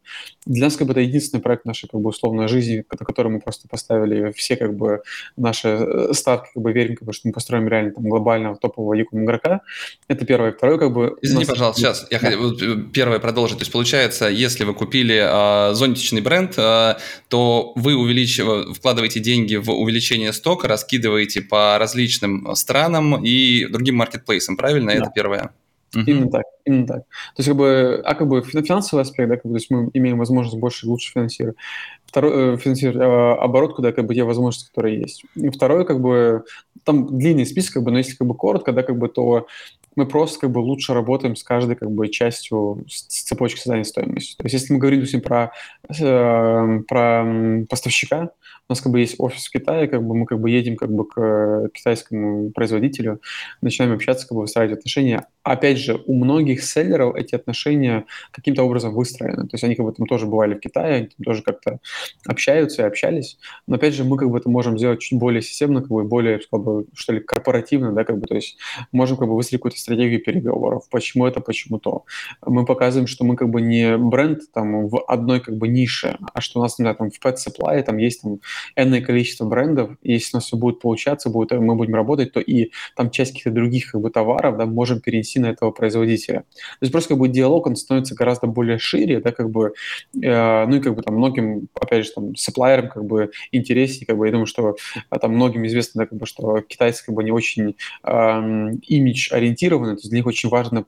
Для нас как бы это единственный проект нашей как бы условной жизни, на который мы просто поставили все как бы наши э, ставки, как бы верим, как бы, что мы построим реально там глобального топового якум игрока. Это первое. Второе, как бы... Извини, нас... пожалуйста, сейчас я да. хотел э, первое продолжить. То есть получается, если вы купили э, зонтичный бренд, э, то вы увеличиваете, вкладываете деньги в увеличение стока, раскидываете по различным странам и другим маркетплейсам, правильно? Да. Это первое. Uh-huh. Именно так, именно так. То есть, как бы, а как бы финансовый аспект, да, как бы, то есть мы имеем возможность больше и лучше финансировать. Второй, э, финансировать э, оборот, куда как бы те возможности, которые есть. И второе, как бы, там длинный список, как бы, но если как бы коротко, да, как бы, то мы просто как бы лучше работаем с каждой как бы частью с цепочки создания стоимости. То есть если мы говорим, допустим, про, э, про поставщика, у нас как бы есть офис в Китае, как бы мы как бы едем как бы к китайскому производителю, начинаем общаться, как бы выстраивать отношения. Опять же, у многих селлеров эти отношения каким-то образом выстроены. То есть они как бы там тоже бывали в Китае, они там тоже как-то общаются и общались. Но опять же, мы как бы это можем сделать чуть более системно, как бы более, как бы, что ли, корпоративно, да, как бы, то есть можем как бы выстроить какую-то стратегию переговоров. Почему это, почему то. Мы показываем, что мы как бы не бренд там в одной как бы нише, а что у нас, знаю, там в Pet Supply там есть там энное количество брендов, если у нас все будет получаться, будет, мы будем работать, то и там часть каких-то других как бы товаров, да, можем перенести на этого производителя. То есть просто как бы диалог, он становится гораздо более шире, да, как бы, э, ну и как бы там многим, опять же, там, сапплайерам как бы интереснее, как бы, я думаю, что а, там многим известно, да, как бы, что китайцы как бы не очень э, имидж ориентированы, то есть для них очень важно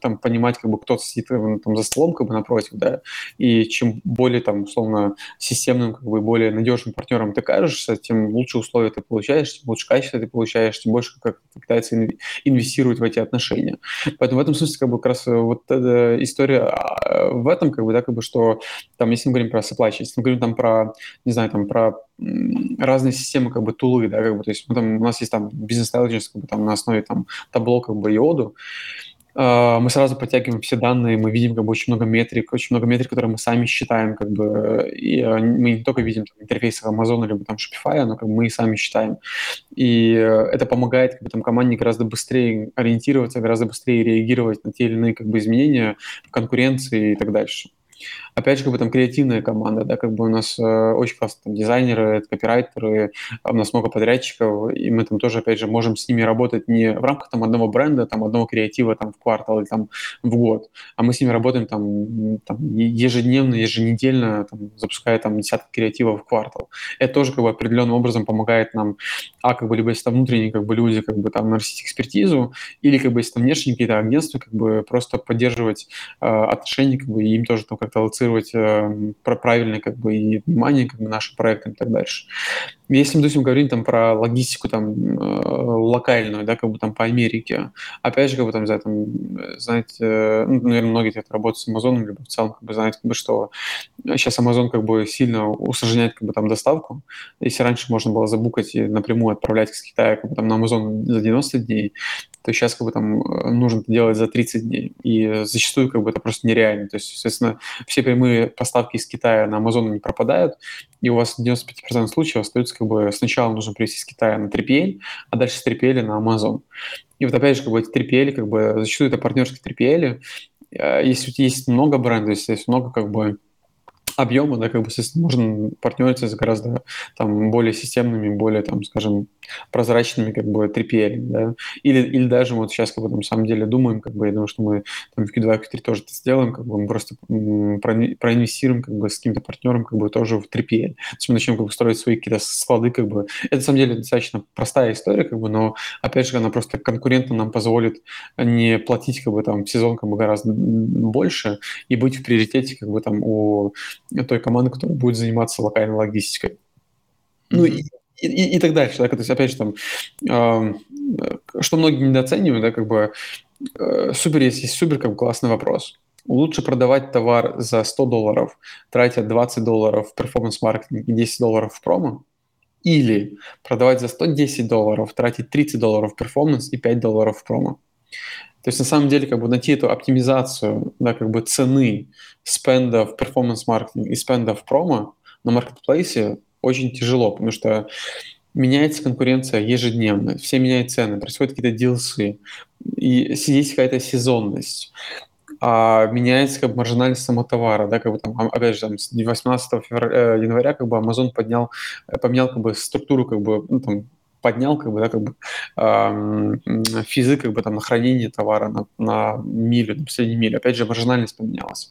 там понимать, как бы, кто сидит э, там за столом, как бы, напротив, да, и чем более там, условно, системным, как бы, более надежным партнером партнером ты кажешься, тем лучше условия ты получаешь, тем лучше качество ты получаешь, тем больше как пытается инвестировать в эти отношения. Поэтому в этом смысле как бы как раз э, вот эта история а, в этом, как бы, да, как бы, что там, если мы говорим про supply chain, если мы говорим там про, не знаю, там про разные системы, как бы, тулы, да, как бы, то есть мы, там, у нас есть там бизнес-интеллигенс, как бы, там, на основе там табло, как бы, йоду, а, мы сразу подтягиваем все данные, мы видим как бы очень много метрик, очень много метрик, которые мы сами считаем, как бы, и а, мы не только видим там, интерфейсы Amazon либо там Shopify, но как бы мы и сами считаем. И это помогает как бы, там, команде гораздо быстрее ориентироваться, гораздо быстрее реагировать на те или иные как бы, изменения в конкуренции и так дальше. Опять же, как бы там креативная команда, да, как бы у нас э, очень классные там, дизайнеры, копирайтеры, у нас много подрядчиков, и мы там тоже, опять же, можем с ними работать не в рамках там одного бренда, там одного креатива там в квартал или там в год, а мы с ними работаем там, там ежедневно, еженедельно, там, запуская там десятки креативов в квартал. Это тоже как бы определенным образом помогает нам, а как бы либо если там внутренние как бы люди как бы там нарастить экспертизу, или как бы если там внешние какие-то агентства, как бы просто поддерживать э, отношения, как бы и им тоже там как-то аллоцировать э, правильное как бы и внимание как бы нашим проектам и так дальше. Если мы, допустим, говорим там про логистику там э, локальную, да, как бы там по Америке, опять же, как бы там, за там, знаете, э, ну, наверное, многие это работают с Амазоном, либо в целом, как бы, знаете, как бы, что сейчас Amazon как бы сильно усложняет как бы там доставку. Если раньше можно было забукать и напрямую отправлять из Китая как бы там на Amazon за 90 дней, то сейчас как бы там э, нужно это делать за 30 дней. И зачастую как бы это просто нереально. То есть, соответственно, все прямые поставки из Китая на Amazon не пропадают, и у вас 95% случаев остается как бы сначала нужно привезти из Китая на 3PL, а дальше с 3PL на Amazon. И вот опять же, как бы эти 3PL, как бы зачастую это партнерские 3PL. Э, если есть много брендов, если есть много как бы объема, да, как бы, можно партнериться с гораздо там более системными, более, там, скажем, прозрачными, как бы, 3PL, да, или, или даже вот сейчас, как бы, на самом деле думаем, как бы, я думаю, что мы там в Q2, Q3 тоже это сделаем, как бы, мы просто проинвестируем, как бы, с каким-то партнером, как бы, тоже в 3PL. То есть мы начнем, как бы, строить свои какие-то склады, как бы. Это, на самом деле, достаточно простая история, как бы, но, опять же, она просто конкурентно нам позволит не платить, как бы, там, в сезон, как бы, гораздо больше и быть в приоритете, как бы, там, у той команды, которая будет заниматься локальной логистикой. Mm-hmm. Ну и, и, и так дальше. Да? То есть, опять же, там, э, что многие недооценивают, да, как бы э, супер есть, есть супер как бы, классный вопрос. Лучше продавать товар за 100 долларов, тратя 20 долларов в перформанс-маркетинг и 10 долларов в промо, или продавать за 110 долларов, тратить 30 долларов в performance и 5 долларов в промо. То есть на самом деле как бы найти эту оптимизацию да, как бы цены spend а в performance-маркетинг и spend а в промо на маркетплейсе очень тяжело, потому что меняется конкуренция ежедневно, все меняют цены, происходят какие-то deals ы, и есть какая-то сезонность а меняется как бы маржинальность самого товара, да, как бы там, опять же, там, с 18 февраля, э, января как бы Amazon поднял, э, поменял как бы структуру как бы, ну, там, поднял как бы, да, как бы э, физы как бы там на хранение товара на, на милю, на последней миле. Опять же, маржинальность поменялась.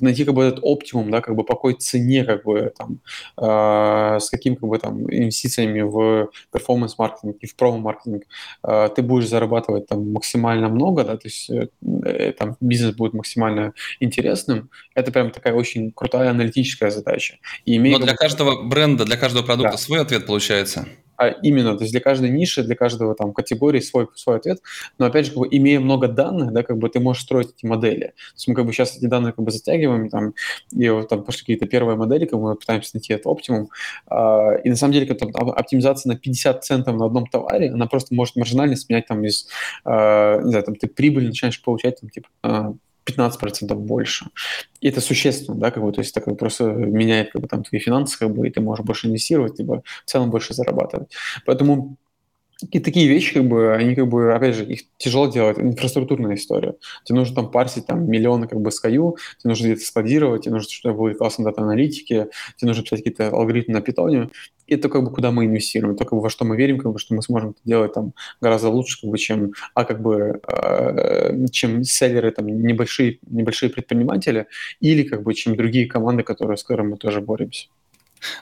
Найти как бы этот оптимум, да, как бы по какой цене как бы там, э, с каким как бы там инвестициями в перформанс-маркетинг и в промо-маркетинг э, ты будешь зарабатывать там максимально много, да, то есть э, там бизнес будет максимально интересным. Это прям такая очень крутая аналитическая задача. И имея, Но для каждого бренда, для каждого продукта да. свой ответ получается а именно, то есть для каждой ниши, для каждого там категории свой, свой ответ, но опять же, как бы, имея много данных, да, как бы ты можешь строить эти модели. То есть мы как бы сейчас эти данные как бы затягиваем, там, и вот там пошли какие-то первые модели, как мы пытаемся найти это оптимум, а, и на самом деле как там, оптимизация на 50 центов на одном товаре, она просто может маржинально сменять там из, а, не знаю, там ты прибыль начинаешь получать там типа а, 15% больше. И это существенно, да, как бы, то есть это как просто меняет как бы, там, твои финансы, как бы, и ты можешь больше инвестировать, либо в целом больше зарабатывать. Поэтому и такие вещи, как бы, они, как бы, опять же, их тяжело делать, инфраструктурная история. Тебе нужно там парсить там миллионы, как бы, скаю, тебе нужно где-то складировать, тебе нужно, чтобы было классно дата-аналитики, тебе нужно писать какие-то алгоритмы на питоне. И это как бы куда мы инвестируем, то как бы во что мы верим, как бы, что мы сможем это делать там гораздо лучше, как бы, чем, а как бы, э, чем селлеры, там, небольшие, небольшие предприниматели, или как бы, чем другие команды, которые, с которыми мы тоже боремся.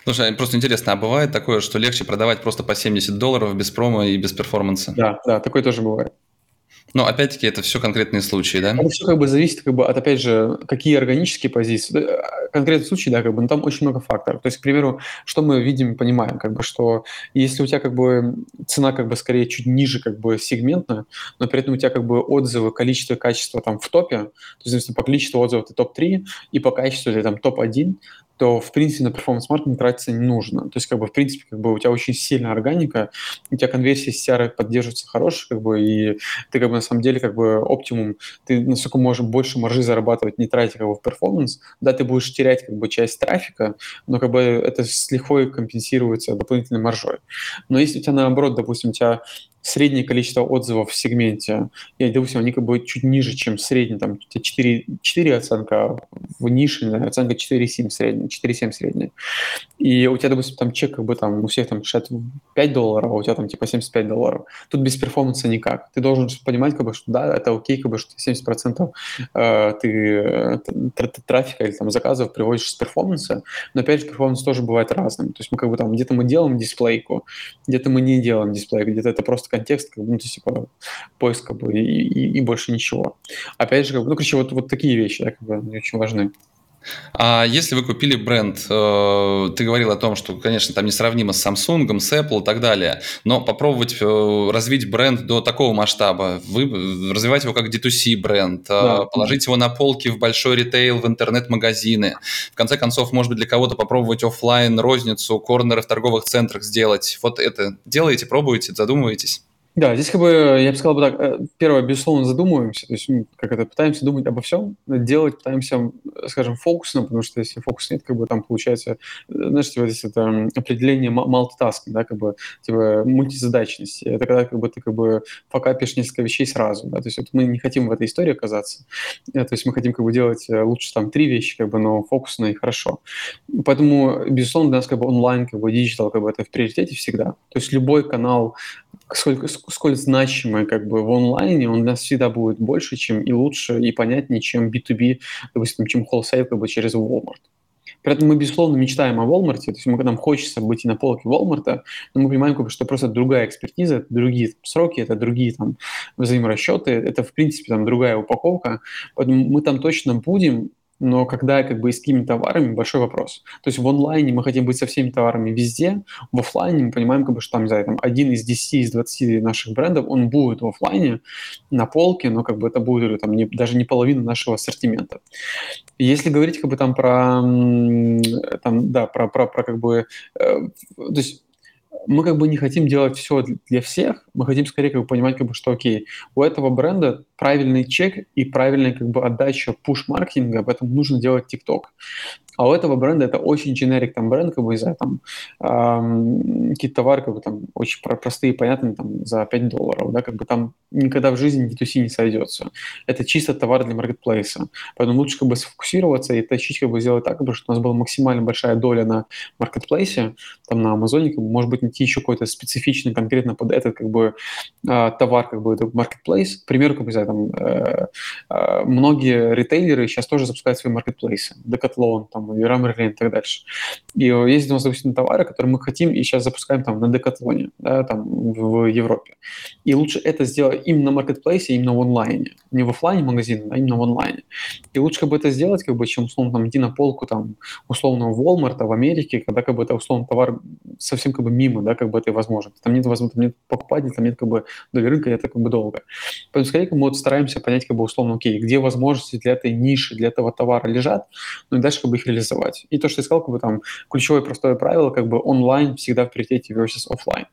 Слушай, просто интересно, а бывает такое, что легче продавать просто по 70 долларов без промо и без перформанса? Да, да, такое тоже бывает. Но опять-таки это все конкретные случаи, да? Это все как бы зависит как бы от, опять же, какие органические позиции. Конкретный случай, да, как бы, но там очень много факторов. То есть, к примеру, что мы видим и понимаем, как бы, что если у тебя как бы цена как бы скорее чуть ниже как бы сегментная, но при этом у тебя как бы отзывы, количество, качество там в топе, то есть, по количеству отзывов ты топ-3 и по качеству ты там топ-1, то, в принципе, на performance-маркетинг тратиться не нужно. То есть, как бы, в принципе, как бы у тебя очень сильная органика, у тебя конверсия с CR поддерживается хорошая, как бы, и ты, как бы, на самом деле, как бы, оптимум, ты, насколько можешь больше маржи зарабатывать, не тратя, бы, в performance, да, ты будешь терять, как бы, часть трафика, но, как бы, это с лихвой компенсируется дополнительной маржой. Но если у тебя, наоборот, допустим, у тебя среднее количество отзывов в сегменте, и, допустим, они как бы чуть ниже, чем средний, там 4, 4 оценка, в нише оценка 4,7 средняя, 4,7 средняя. И у тебя, допустим, там чек как бы там у всех там 65 долларов, а у тебя там типа 75 долларов. Тут без перформанса никак. Ты должен понимать, как бы, что да, это окей, как бы, что 70% э, ты э, трафика или там заказов приводишь с performance а, но опять же performance тоже бывает разным. То есть мы как бы там где-то мы делаем дисплейку, где-то мы не делаем дисплейку, где-то это просто контекст, как бы, ну, типа, поиск, как бы, и, и, и больше ничего. Опять же, как бы, ну, короче, вот, вот такие вещи, да, как бы, они очень важны. А если вы купили бренд, э, ты говорил о том, что, конечно, там несравнимо с Samsung, с Apple и так далее, но попробовать э, развить бренд до такого масштаба, вы развивать его как D2C бренд, э, да. положить его на полки в большой ритейл, в интернет-магазины, в конце концов, может быть, для кого-то попробовать офлайн розницу, корнеры в торговых центрах сделать. Вот это делаете, пробуете, задумываетесь? Да, здесь как бы, я бы сказал бы так, э, первое, безусловно, задумываемся, то есть мы как это, пытаемся думать обо всем, делать пытаемся, скажем, фокусно, потому что если фокуса нет, как бы там получается, э, знаешь, типа здесь это определение multitasking, да, как бы, типа мультизадачности. Это когда как бы ты как бы факапишь несколько вещей сразу, да, то есть вот мы не хотим в этой истории оказаться, э, то есть мы хотим как бы делать лучше там три вещи, как бы, но фокусно и хорошо. Поэтому, безусловно, для нас как бы онлайн, как бы digital, как бы это в приоритете всегда. То есть любой канал, сколько, сколь значимый как бы в онлайне, он для нас всегда будет больше, чем и лучше, и понятнее, чем B2B, допустим, чем wholesale как бы через Walmart. При этом мы, безусловно, мечтаем о Walmart, то есть мы, нам хочется быть и на полке Walmart, но мы понимаем, как бы, что просто другая экспертиза, это другие там, сроки, это другие там взаиморасчеты, это, в принципе, там другая упаковка, поэтому мы там точно будем, но когда как бы и с какими товарами, большой вопрос. То есть в онлайне мы хотим быть со всеми товарами везде, в офлайне мы понимаем, как бы, что там, не знаю, там один из 10, из 20 наших брендов, он будет в офлайне на полке, но как бы это будет там, не, даже не половина нашего ассортимента. Если говорить как бы там про, там, да, про, про, про как бы, э, то есть мы как бы не хотим делать все для всех, мы хотим скорее как бы понимать, как бы, что окей, у этого бренда правильный чек и правильная как бы отдача пуш-маркетинга, поэтому нужно делать TikTok. А у этого бренда это очень generic там бренд, как бы за там эм, какие-то товары, как бы там очень простые, понятные, там за 5 долларов, да, как бы там никогда в жизни D2C не сойдется. Это чисто товар для маркетплейса. Поэтому лучше как бы сфокусироваться и тащить, как бы сделать так, чтобы у нас была максимально большая доля на маркетплейсе, там на Амазоне, как бы, может быть, найти еще какой-то специфичный конкретно под этот как бы э, товар, как бы это маркетплейс. К примеру, как бы, там, э, э, многие ритейлеры сейчас тоже запускают свои маркетплейсы. Decathlon, там, там, Юра Мерлин и так дальше. И есть у нас, допустим, товары, которые мы хотим и сейчас запускаем там на Декатлоне, да, там в Европе. И лучше это сделать именно на маркетплейсе, именно в онлайне. Не в офлайне магазине, а именно в онлайне. И лучше как бы это сделать, как бы, чем условно там идти на полку там условно в Walmart в Америке, когда как бы это условно товар совсем как бы мимо, да, как бы это возможно. Там нет возможно, там нет покупателей, там нет как бы доли рынка, это как бы долго. Поэтому скорее мы вот стараемся понять как бы условно, окей, где возможности для этой ниши, для этого товара лежат, ну и дальше как бы их реализовать. И то, что я сказал, как бы там ключевое простое правило, как бы онлайн всегда в приоритете versus офлайн.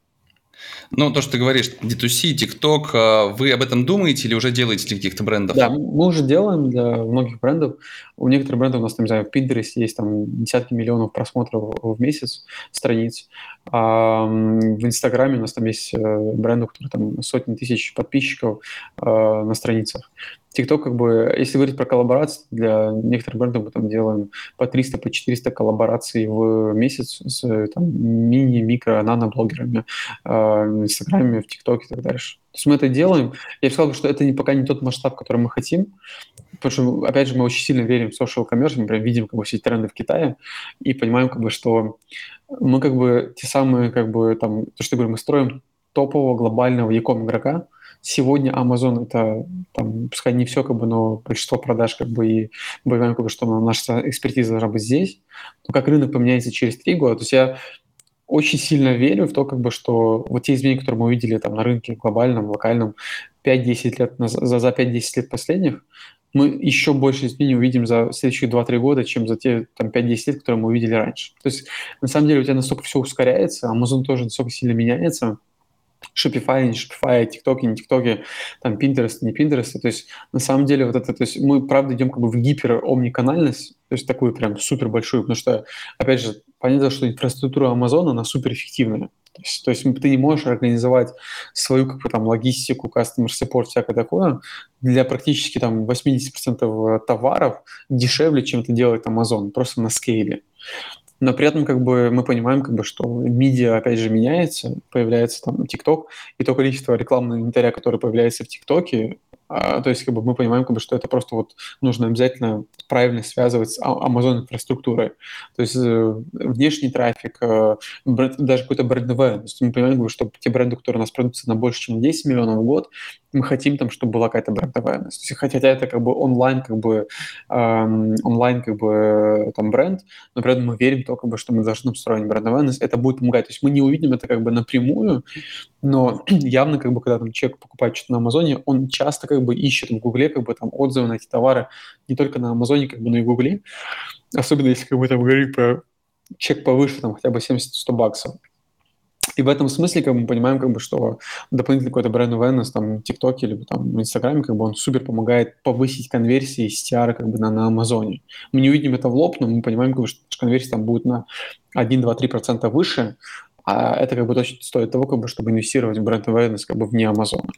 Ну, то, что ты говоришь, D2C, TikTok, а вы об этом думаете или уже делаете для каких-то брендов? Да, мы уже делаем для многих брендов. У некоторых брендов у нас, там, не знаю, в Pinterest есть там десятки миллионов просмотров в месяц страниц. А в Инстаграме у нас там есть э, бренды, у которых там сотни тысяч подписчиков а, на страницах. TikTok, как бы, если говорить про коллаборации, для некоторых брендов мы там делаем по 300, по 400 коллабораций в месяц с мини, микро, нано-блогерами э, в Инстаграме, в ТикТоке и так дальше. То есть мы это делаем. Я бы сказал, что это пока не тот масштаб, который мы хотим, потому что, опять же, мы очень сильно верим в social commerce, мы прям видим как бы, все тренды в Китае и понимаем, как бы, что мы как бы те самые, как бы, там, то, что я говорю, мы строим топового глобального e-com игрока, Сегодня Amazon это, там, пускай не все, как бы, но большинство продаж, как бы, и мы понимаем, как бы, что наша экспертиза должна быть здесь. Но как рынок поменяется через три года, то есть я очень сильно верю в то, как бы, что вот те изменения, которые мы увидели там на рынке глобальном, локальном, 5-10 лет, за, за 5-10 лет последних, мы еще больше изменений увидим за следующие 2-3 года, чем за те там, 5-10 лет, которые мы увидели раньше. То есть, на самом деле, у тебя настолько все ускоряется, Amazon тоже настолько сильно меняется, Shopify, не Shopify, TikTok, не TikTok, там Pinterest, не Pinterest. То есть на самом деле вот это, то есть мы правда идем как бы в гипер-омниканальность, то есть такую прям супер большую, потому что, опять же, понятно, что инфраструктура Амазона, она супер эффективная. То есть, то есть ты не можешь организовать свою как бы, там, логистику, customer support, всякое такое для практически там 80% товаров дешевле, чем это делает Amazon, просто на скейле. Но при этом как бы мы понимаем, как бы, что медиа, опять же, меняется, появляется там TikTok, и то количество рекламного инвентаря, которое появляется в ТикТоке, то есть как бы мы понимаем, как бы, что это просто вот нужно обязательно правильно связывать с а, Amazon инфраструктурой. То есть э, внешний трафик, э, бренд, даже какой-то бренд awareness. Мы понимаем, как бы, что те бренды, которые у нас продаются на больше, чем 10 миллионов в год, мы хотим там, чтобы была какая-то бренд awareness. То есть, хотя это как бы онлайн, как бы эм, онлайн, как бы там бренд, но при этом мы верим только, как бы, что мы должны строить бренд awareness. Это будет помогать. То есть мы не увидим это как бы напрямую, но явно, как бы, когда там человек покупает что-то на Амазоне, он часто как бы ищет в Гугле как бы там отзывы на эти товары не только на Амазоне, как бы, но и в Гугле. Особенно если как бы там говорить про чек повыше, там хотя бы 70-100 баксов. И в этом смысле как мы понимаем, как бы, что дополнительный какой-то бренд awareness там, в ТикТоке либо там в Инстаграме, как бы он супер помогает повысить конверсии с TR как бы на, на Амазоне. Мы не увидим это в лоб, но мы понимаем, как бы, что конверсия там будет на 1, 2, 3% выше, а это как бы точно стоит того, как бы, чтобы инвестировать в бренд awareness как бы вне Амазона.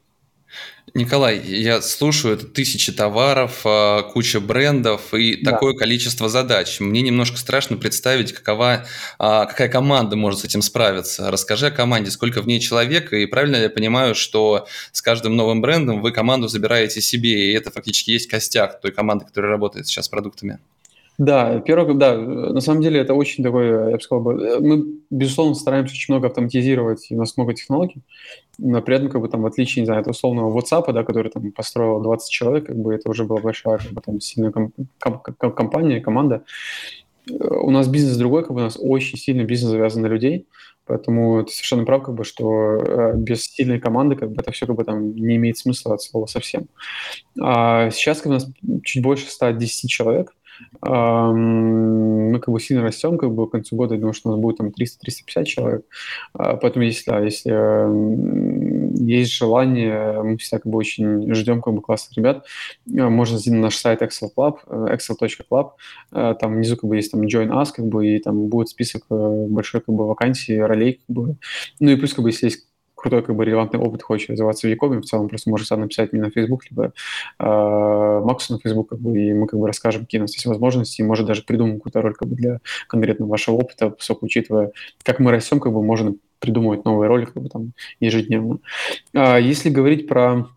Николай, я слушаю, это тысячи товаров, а, куча брендов и да. такое количество задач. Мне немножко страшно представить, какова, а, какая команда может с этим справиться. Расскажи о команде, сколько в ней человек, и правильно я понимаю, что с каждым новым брендом вы команду забираете себе, и это фактически есть костяк той команды, которая работает сейчас с продуктами? Да, первое, да, на самом деле это очень такой, я бы сказал, мы, безусловно, стараемся очень много автоматизировать, у нас много технологий, но при этом, как бы, там, в отличие, не знаю, от условного WhatsApp, да, который там построил 20 человек, как бы, это уже была большая, как бы, там, сильная комп- комп- компания, команда. У нас бизнес другой, как бы, у нас очень сильный бизнес завязан на людей, Поэтому ты совершенно прав, как бы, что э, без сильной команды как бы, это все как бы, там, не имеет смысла от слова совсем. А сейчас как бы, у нас чуть больше 110 человек, мы как бы сильно растем, как бы к концу года, я думаю, что у нас будет там 300-350 человек. А, поэтому если, да, если есть желание, мы всегда как бы очень ждем как бы классных ребят, а, можно зайти на наш сайт Excel Club, excel.club, э, там внизу как бы есть там Join Us, как бы, и там будет список э, большой как бы вакансий, ролей, как бы. Ну и плюс как бы если есть крутой, как бы, релевантный опыт, хочет развиваться в Якобе, в целом просто может сам написать мне на Facebook, либо э, Максу на Facebook, как бы, и мы как бы расскажем, какие у нас есть возможности, и может даже придумаем какую-то роль как бы, для конкретно вашего опыта, поскольку учитывая, как мы растем, как бы можно придумывать новые роли как бы, там, ежедневно. А, если говорить про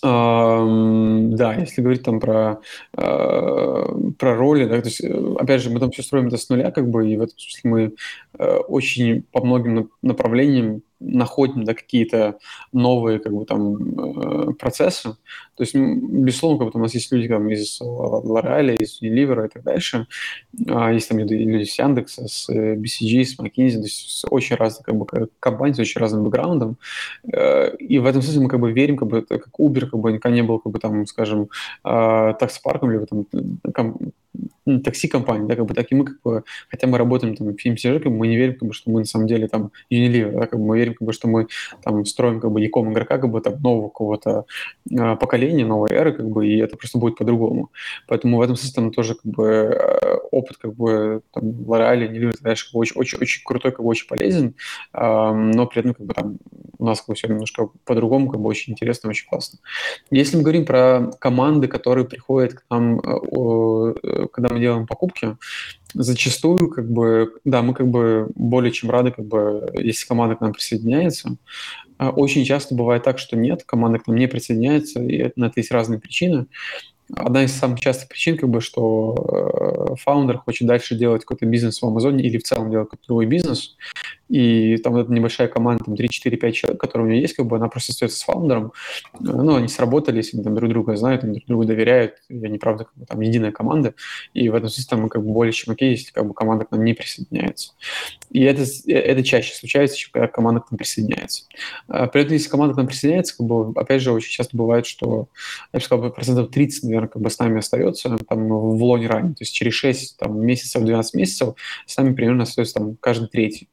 да, если говорить там про, э, про роли, да, то есть, э, опять же, мы там все строим это с нуля, как бы, и в этом смысле мы э, очень по многим направлениям находим да, какие-то новые как бы, там, э, процессы. То есть, безусловно, как у нас есть люди там, из L'Oreal, из Unilever и так дальше. А, есть там люди с Яндекса, с э, BCG, с McKinsey, то есть с очень разных как бы, компаний, с очень разным бэкграундом. Э, и в этом смысле мы как бы верим, как бы, как Uber как бы никогда не был, как бы, там, скажем, а, таксопарком, либо там, такси-компании, да, как бы так и мы, как бы, хотя мы работаем там в FMCG, как бы мы не верим, как бы, что мы на самом деле там Unilever, да, как бы мы верим, как бы, что мы там строим как бы яком игрока, как бы там нового какого-то э, поколения, новой эры, как бы, и это просто будет по-другому. Поэтому в этом смысле там тоже как бы э, опыт как бы там L'Oreal, Unilever, знаешь, как бы, очень, очень, очень крутой, как бы очень полезен, э, но при этом как бы там у нас как бы все немножко по-другому, как бы очень интересно, очень классно. Если мы говорим про команды, которые приходят к нам, э, э когда мы делаем покупки, зачастую, как бы, да, мы как бы более чем рады, как бы, если команда к нам присоединяется. А очень часто бывает так, что нет, команда к нам не присоединяется, и на это есть разные причины. Одна из самых частых причин, как бы, что э, фаундер хочет дальше делать какой-то бизнес в Амазоне или в целом делать какой-то другой бизнес, и там вот эта небольшая команда, там 3-4-5 человек, которые у меня есть, как бы она просто остается с фаундером, ну, они сработались, они там друг друга знают, они друг другу доверяют, и они, правда, как бы, там единая команда, и в этом смысле мы как бы более чем окей, если как бы команда к нам не присоединяется. И это, это чаще случается, чем когда команда к нам присоединяется. А при этом, если команда к нам присоединяется, как бы, опять же, очень часто бывает, что, я бы сказал, процентов 30, наверное, как бы с нами остается там, в лоне ранее, то есть через 6 там, месяцев, 12 месяцев с нами примерно остается там каждый третий.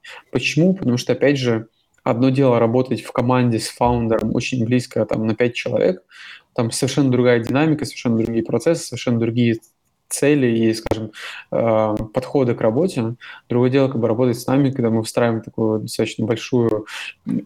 Потому что, опять же, одно дело работать в команде с фаундером очень близко там, на 5 человек, там совершенно другая динамика, совершенно другие процессы, совершенно другие цели и, скажем, э, подходы к работе. Другое дело, как бы работать с нами, когда мы выстраиваем такую достаточно большую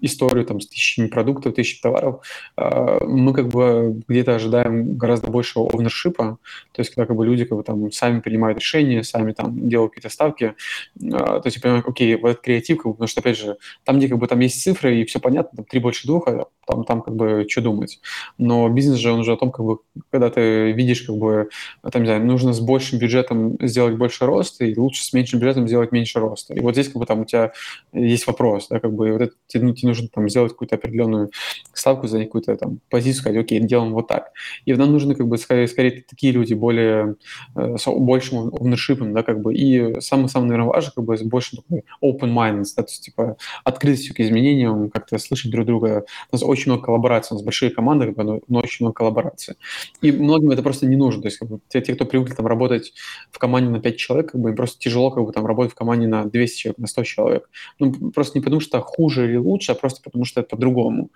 историю там, с тысячами продуктов, тысячами товаров, э, мы как бы где-то ожидаем гораздо большего овнершипа, то есть когда как бы люди как бы там сами принимают решения, сами там делают какие-то ставки, э, то есть я понимаю, окей, вот этот креатив, как бы, потому что, опять же, там, где как бы там есть цифры и все понятно, там три больше двух, а там, там как бы что думать. Но бизнес же, он уже о том, как бы, когда ты видишь, как бы, там, не знаю, нужно с большим бюджетом сделать больше роста, и лучше с меньшим бюджетом сделать меньше роста. И вот здесь как бы там у тебя есть вопрос, да, как бы вот это, тебе, ну, тебе нужно там сделать какую-то определенную ставку, за какую-то там позицию, сказать, окей, делаем вот так. И нам нужны как бы скорее, скорее такие люди более, э, с большим ownership, да, как бы, и самое-самое, наверное, важное, как бы, с большим такой open mind, да, то есть, типа, открытостью к изменениям, как-то слышать друг друга. У нас очень много коллабораций, у нас большие команды, как бы, но очень много коллабораций. И многим это просто не нужно, то есть, как бы, те, те, кто привыкли там работать в команде на 5 человек, как бы им просто тяжело как бы там работать в команде на 200 человек, на 100 человек. Ну, просто не потому что хуже или лучше, а просто потому что это по-другому.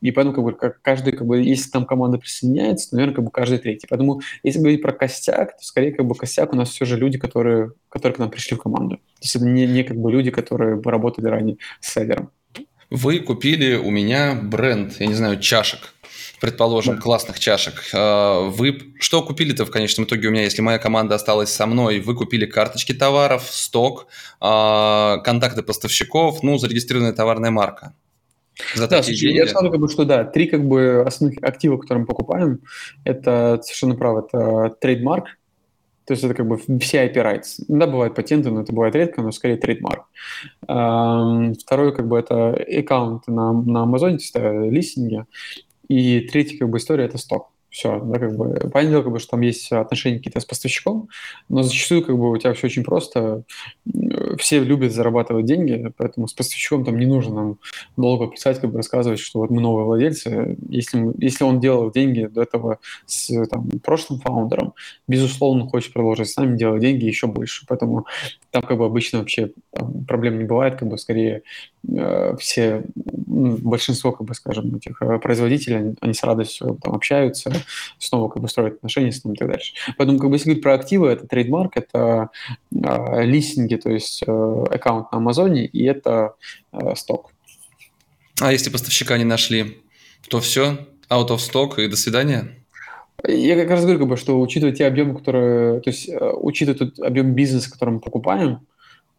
И поэтому как бы как каждый, как бы, если там команда присоединяется, то, наверное, как бы каждый третий. Поэтому если говорить про костяк, то скорее как бы костяк у нас все же люди, которые, которые к нам пришли в команду. То есть это не, не как бы люди, которые работали ранее с селлером. Вы купили у меня бренд, я не знаю, чашек предположим, да. классных чашек. А, вы что купили-то в конечном итоге у меня, если моя команда осталась со мной? Вы купили карточки товаров, сток, а, контакты поставщиков, ну, зарегистрированная товарная марка. За да, слушай, деньги. я скажу, как бы, что да, три как бы основных актива, которые мы покупаем, это совершенно право, это trademark, то есть это как бы все rights. Да, бывают патенты, но это бывает редко, но скорее trademark. Второе, как бы, это аккаунт на, на Амазоне, то есть листинги. И третья как бы история – это сток. Все, да, как бы, понятное как бы, что там есть отношения какие-то с поставщиком, но зачастую как бы у тебя все очень просто. Все любят зарабатывать деньги, поэтому с поставщиком там не нужно нам долго писать, как бы рассказывать, что вот мы новые владельцы. Если, мы, если он делал деньги до этого с там, прошлым фаундером, безусловно, хочет продолжить с нами делать деньги еще больше. Поэтому там как бы обычно вообще там, проблем не бывает, как бы скорее э, все, ну, большинство, как бы скажем, этих э, производителей, они, они с радостью там общаются, снова как бы строят отношения с ним и так дальше. Поэтому как бы если говорить про активы, это трейдмарк, это э, листинги, то есть э, аккаунт на Амазоне, и это э, сток. А если поставщика не нашли, то все, out of stock и до свидания? Я как раз говорю, как бы, что учитывая те объемы, которые, то есть э, учитывая тот объем бизнеса, который мы покупаем,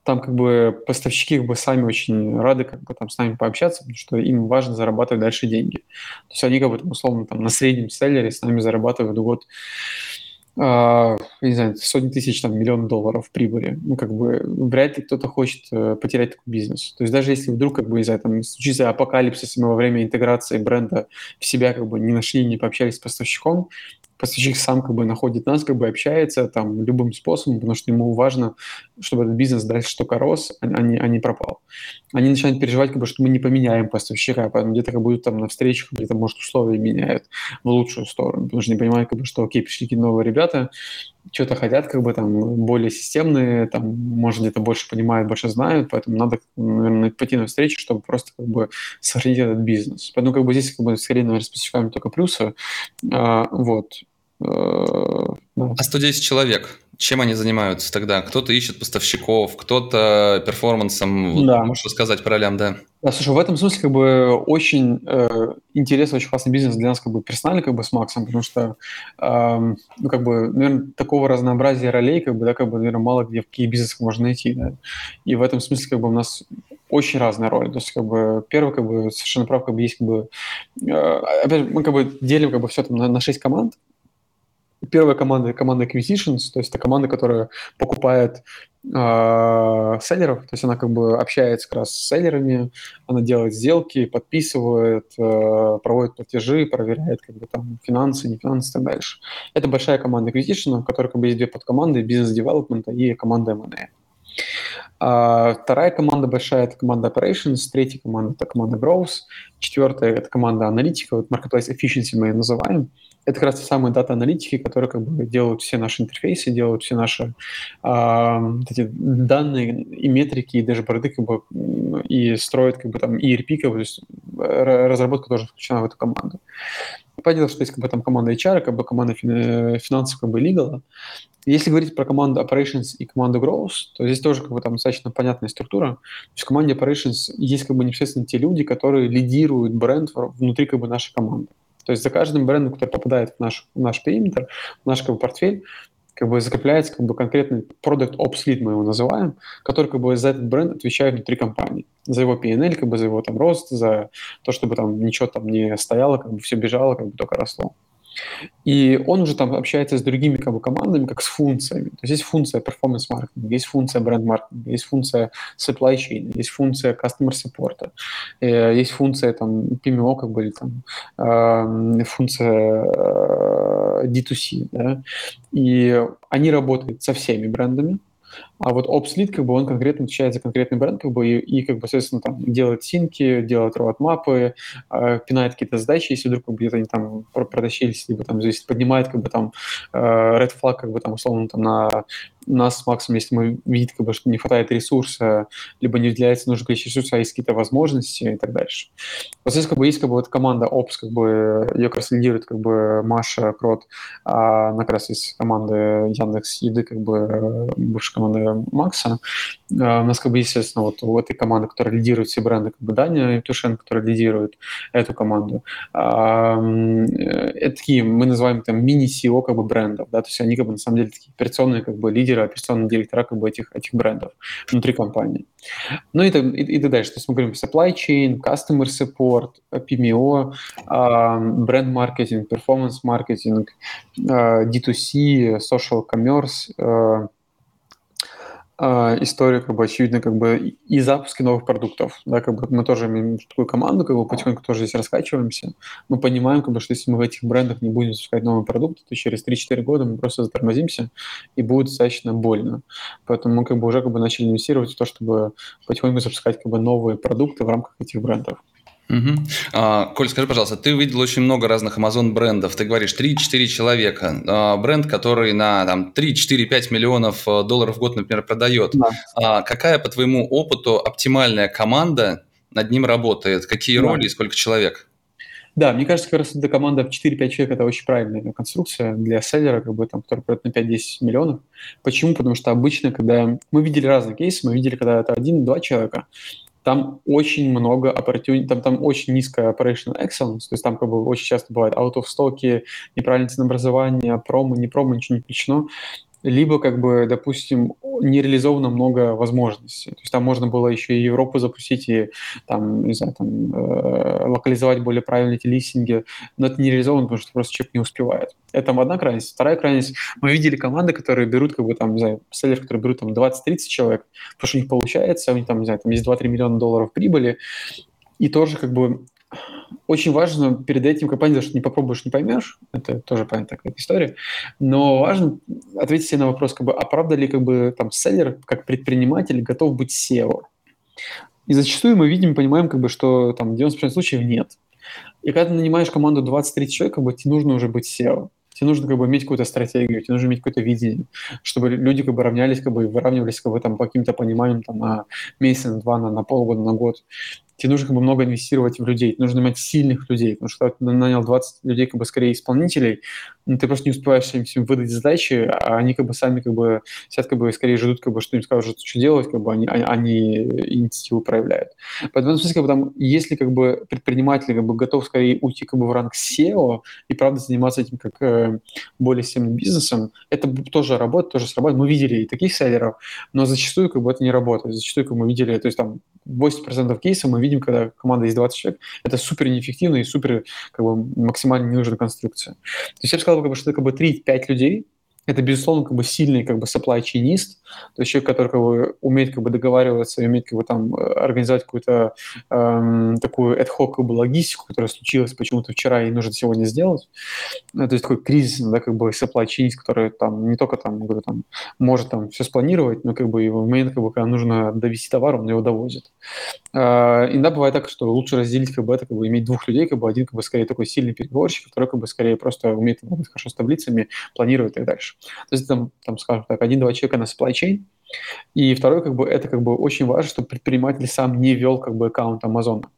там как бы поставщики как бы сами очень рады как бы там с нами пообщаться, потому что им важно зарабатывать дальше деньги. То есть они как бы там, условно там на среднем селлере с нами зарабатывают год Uh, не знаю, сотни тысяч, там, миллион долларов прибыли. Ну, как бы, вряд ли кто-то хочет uh, потерять такой бизнес. То есть даже если вдруг, как бы, из-за там, случится апокалипсис, и мы во время интеграции бренда в себя, как бы, не нашли, не пообщались с поставщиком, поставщик сам как бы находит нас, как бы общается там любым способом, потому что ему важно, чтобы этот бизнес дальше только рос, а, а не, а не пропал. Они начинают переживать, как бы, что мы не поменяем поставщика, поэтому где-то как будут там на встречах, где-то, может, условия меняют в лучшую сторону, потому что не понимают, как бы, что, окей, пришли новые ребята, что-то хотят, как бы там более системные, там, может, где-то больше понимают, больше знают, поэтому надо, наверное, пойти на встречу, чтобы просто как бы сохранить этот бизнес. Поэтому как бы здесь как бы скорее, наверное, спецификаем только плюсы. А, вот. А, а 110 человек, чем они занимаются тогда? Кто-то ищет поставщиков, кто-то перформансом. Да. можешь рассказать про лям, да? Да, слушай, в этом смысле как бы очень э, интересный, очень классный бизнес для нас как бы персонально как бы с Максом, потому что э, ну как бы, наверное, такого разнообразия ролей как бы, да, как бы, наверное, мало где в каких бизнесах можно найти, да. И в этом смысле как бы у нас очень разная роль. То есть как бы первый как бы совершенно прав, как бы есть как бы э, опять же, мы как бы делим как бы все там на, на 6 команд, Первая команда – команда acquisitions, то есть это команда, которая покупает э, селлеров, то есть она как бы общается как раз с селлерами, она делает сделки, подписывает, э, проводит платежи, проверяет как бы там финансы, не финансы и так дальше. Это большая команда acquisition, в которой как бы есть две подкоманды – бизнес-девелопмента и команда M&A. А, вторая команда большая – это команда Operations, третья команда – это команда Growth, четвертая – это команда аналитика, вот Marketplace Efficiency мы ее называем – это как раз те самые дата-аналитики, которые как бы делают все наши интерфейсы, делают все наши э, эти данные и метрики, и даже борды как бы и строят как бы там ERP, как бы, то есть разработка тоже включена в эту команду. понятно, что есть как бы там команда HR, как бы команда финансов, как бы legal. Если говорить про команду operations и команду growth, то здесь тоже как бы там достаточно понятная структура. То есть в команде operations есть как бы непосредственно те люди, которые лидируют бренд внутри как бы нашей команды. То есть за каждым брендом, который попадает в наш, в наш периметр, в наш как бы, портфель, как бы закрепляется как бы конкретный продукт ops lead, мы его называем, который как бы за этот бренд отвечает внутри компании. За его P&L, как бы за его там рост, за то, чтобы там ничего там не стояло, как бы все бежало, как бы только росло. И он уже там общается с другими как бы, командами, как с функциями. То есть есть функция performance marketing, есть функция бренд маркетинга, есть функция supply chain, есть функция customer support, э, есть функция там PMO, как бы, или там э, функция э, D2C. Да? И они работают со всеми брендами, а вот Ops Lead, как бы, он конкретно отвечает за конкретный бренд, как бы, и, и как бы, соответственно, там, делает синки, делает роадмапы, э, пинает какие-то задачи, если вдруг как где-то они там протащились, либо там здесь поднимает, как бы, там, э, red flag, как бы, там, условно, там, на нас с Максом, если мы видим, как бы, что не хватает ресурса, либо не выделяется нужное количество ресурса, а есть какие-то возможности и так дальше. Вот здесь как бы есть как бы вот команда Ops, как бы ее как лидирует как бы Маша Крот, а она как раз из команды Яндекс Еды, как бы бывшая команда Макса. А у нас как бы, естественно, вот у этой команды, которая лидирует все бренды, как бы Даня Евтушенко, которая лидирует эту команду. А, это такие, мы называем там мини-SEO как бы брендов, да, то есть они как бы на самом деле такие операционные как бы лидеры, операционные директора как бы этих, этих брендов внутри компании. Ну и, и, и дальше. То есть мы говорим supply chain, customer support, PMO, бренд-маркетинг, performance-маркетинг, D2C, social commerce, э, история, как бы, очевидно, как бы и запуски новых продуктов, да, как бы мы тоже имеем такую команду, как бы потихоньку тоже здесь раскачиваемся. Мы понимаем, как бы, что если мы в этих брендах не будем запускать новые продукты, то через 3-4 года мы просто затормозимся, и будет достаточно больно. Поэтому мы как бы уже как бы начали инвестировать в то, чтобы потихоньку запускать как бы новые продукты в рамках этих брендов. Угу. А, Коль, скажи, пожалуйста, ты видел очень много разных Amazon брендов. Ты говоришь 3-4 человека. А, бренд, который на там, 3-4-5 миллионов э, долларов в год, например, продает. Да. А, какая, по твоему опыту, оптимальная команда над ним работает? Какие да. роли и сколько человек? Да, мне кажется, как раз эта команда в 4-5 человек – это очень правильная конструкция для селлера, как бы, там, который продает на 5-10 миллионов. Почему? Потому что обычно, когда мы видели разные кейсы, мы видели, когда это один-два человека, там очень много opportunity, там, там очень низкая operational excellence, то есть там как бы очень часто бывает out of stock, неправильное ценообразование, промо, не промо, ничего не включено либо, как бы, допустим, не реализовано много возможностей. То есть там можно было еще и Европу запустить, и там, не знаю, там, э, локализовать более правильно эти листинги, но это не реализовано, потому что просто человек не успевает. Это одна крайность. Вторая крайность, мы видели команды, которые берут, как бы, там, не знаю, селлер, которые берут там 20-30 человек, потому что у них получается, у них там, не знаю, там есть 2-3 миллиона долларов прибыли, и тоже как бы очень важно перед этим, понять, что не попробуешь, не поймешь, это тоже понятная такая история, но важно ответить себе на вопрос, как бы, а правда ли как бы там селлер, как предприниматель, готов быть SEO? И зачастую мы видим, понимаем, как бы, что там в 90% случаев нет. И когда ты нанимаешь команду 20-30 человек, как бы, тебе нужно уже быть SEO. Тебе нужно как бы иметь какую-то стратегию, тебе нужно иметь какое-то видение, чтобы люди как бы равнялись, как бы выравнивались как бы там по каким-то пониманиям там на месяц, на два, на, на полгода, на год тебе нужно как бы много инвестировать в людей, нужно иметь сильных людей, потому что ты нанял 20 людей как бы скорее исполнителей, ну, ты просто не успеваешь им всем выдать задачи, а они как бы сами как бы сидят как бы скорее ждут, как бы, что им скажут, что делать, как бы они, они, инициативу проявляют. Поэтому, в смысле, как бы там, если как бы предприниматель как бы готов скорее уйти как бы в ранг SEO и правда заниматься этим как э, более системным бизнесом, это тоже работает, тоже срабатывает. Мы видели и таких селлеров, но зачастую как бы это не работает. Зачастую, как мы видели, то есть там 80% кейсов мы видим, когда команда есть 20 человек, это супер неэффективно и супер как бы, максимально ненужная конструкция. То есть я бы сказал, как бы, что это как бы 3-5 людей, это, безусловно, как бы сильный как бы supply chainist, то есть человек, который как бы умеет как бы договариваться умеет как бы там э, организовать какую-то эм, такую ad hoc как бы логистику, которая случилась почему-то вчера и нужно сегодня сделать. Ну, то есть такой кризис, да, как бы supply chainist, который там не только там, говорю, там может там все спланировать, но как бы и в момент, как бы, когда нужно довести товар, он его довозит. Э, иногда бывает так, что лучше разделить как бы это, как бы иметь двух людей, как бы один как бы скорее такой сильный переговорщик, второй как бы скорее просто умеет работать хорошо с таблицами, планировать и так дальше. То есть там, там скажем так, один-два человека на supply chain, и второй, как бы, это как бы очень важно, чтобы предприниматель сам не вел как бы аккаунт Амазона.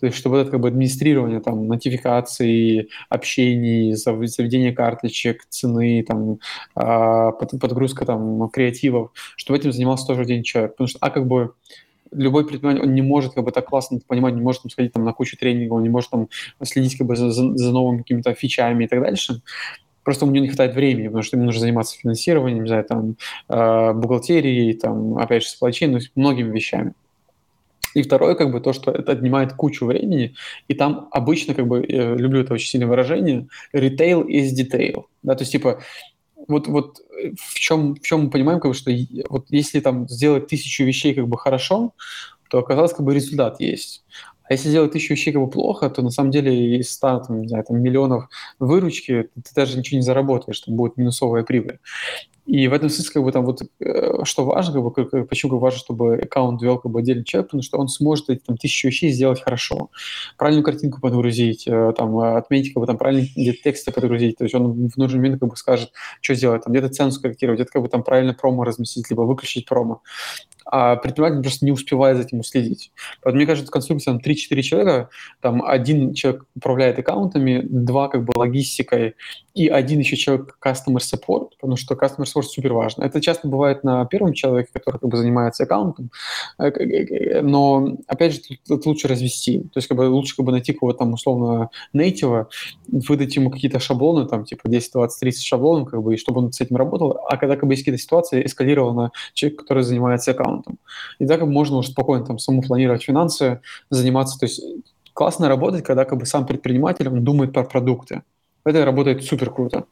То есть, чтобы это как бы администрирование там нотификаций, общений, заведение карточек, цены, там, а, подгрузка там креативов, чтобы этим занимался тоже один человек. Потому что, а как бы любой предприниматель, он не может как бы так классно понимать, не может там, сходить там, на кучу тренингов, он не может там следить как бы за, за новыми какими-то фичами и так дальше. Просто у него не хватает времени, потому что ему нужно заниматься финансированием, не знаю, там, э, бухгалтерией, там, опять же, chain, ну, многими вещами. И второе, как бы, то, что это отнимает кучу времени, и там обычно, как бы, я люблю это очень сильное выражение, retail is detail, да, то есть, типа, вот, вот в чем, в чем мы понимаем, как бы, что вот если там сделать тысячу вещей как бы хорошо, то оказалось, как бы результат есть. А если делать тысячу вещей как бы плохо, то на самом деле из 100 там, не знаю, там, миллионов выручки ты даже ничего не заработаешь, там будет минусовая прибыль. И в этом смысле, как бы там вот, э, что важно, как бы, почему как важно, чтобы аккаунт вел как бы отдельный человек, потому что он сможет эти там тысячу вещей сделать хорошо. Правильную картинку подгрузить, э, там, отметить, как бы там правильные тексты подгрузить, то есть он в нужный момент как бы скажет, что сделать, там где-то цену скорректировать, где-то как бы там правильно промо разместить, либо выключить промо а предприниматель просто не успевает за этим уследить. Поэтому, мне кажется, конструкция там 3-4 человека, там один человек управляет аккаунтами, два как бы логистикой, и один еще человек customer support, потому что customer support супер важно. Это часто бывает на первом человеке, который как бы занимается аккаунтом, э, но опять же тут лучше развести. То есть как бы лучше как бы найти кого-то там условно native, выдать ему какие-то шаблоны, там типа 10, 20, 30 шаблонов, как бы, и чтобы он с этим работал, а когда как бы есть какие-то ситуации, эскалировал на человека, который занимается аккаунтом. И так можно уже спокойно там саму планировать финансы, заниматься, то есть классно работать, когда как бы сам предприниматель, он думает про продукты. Это работает супер круто.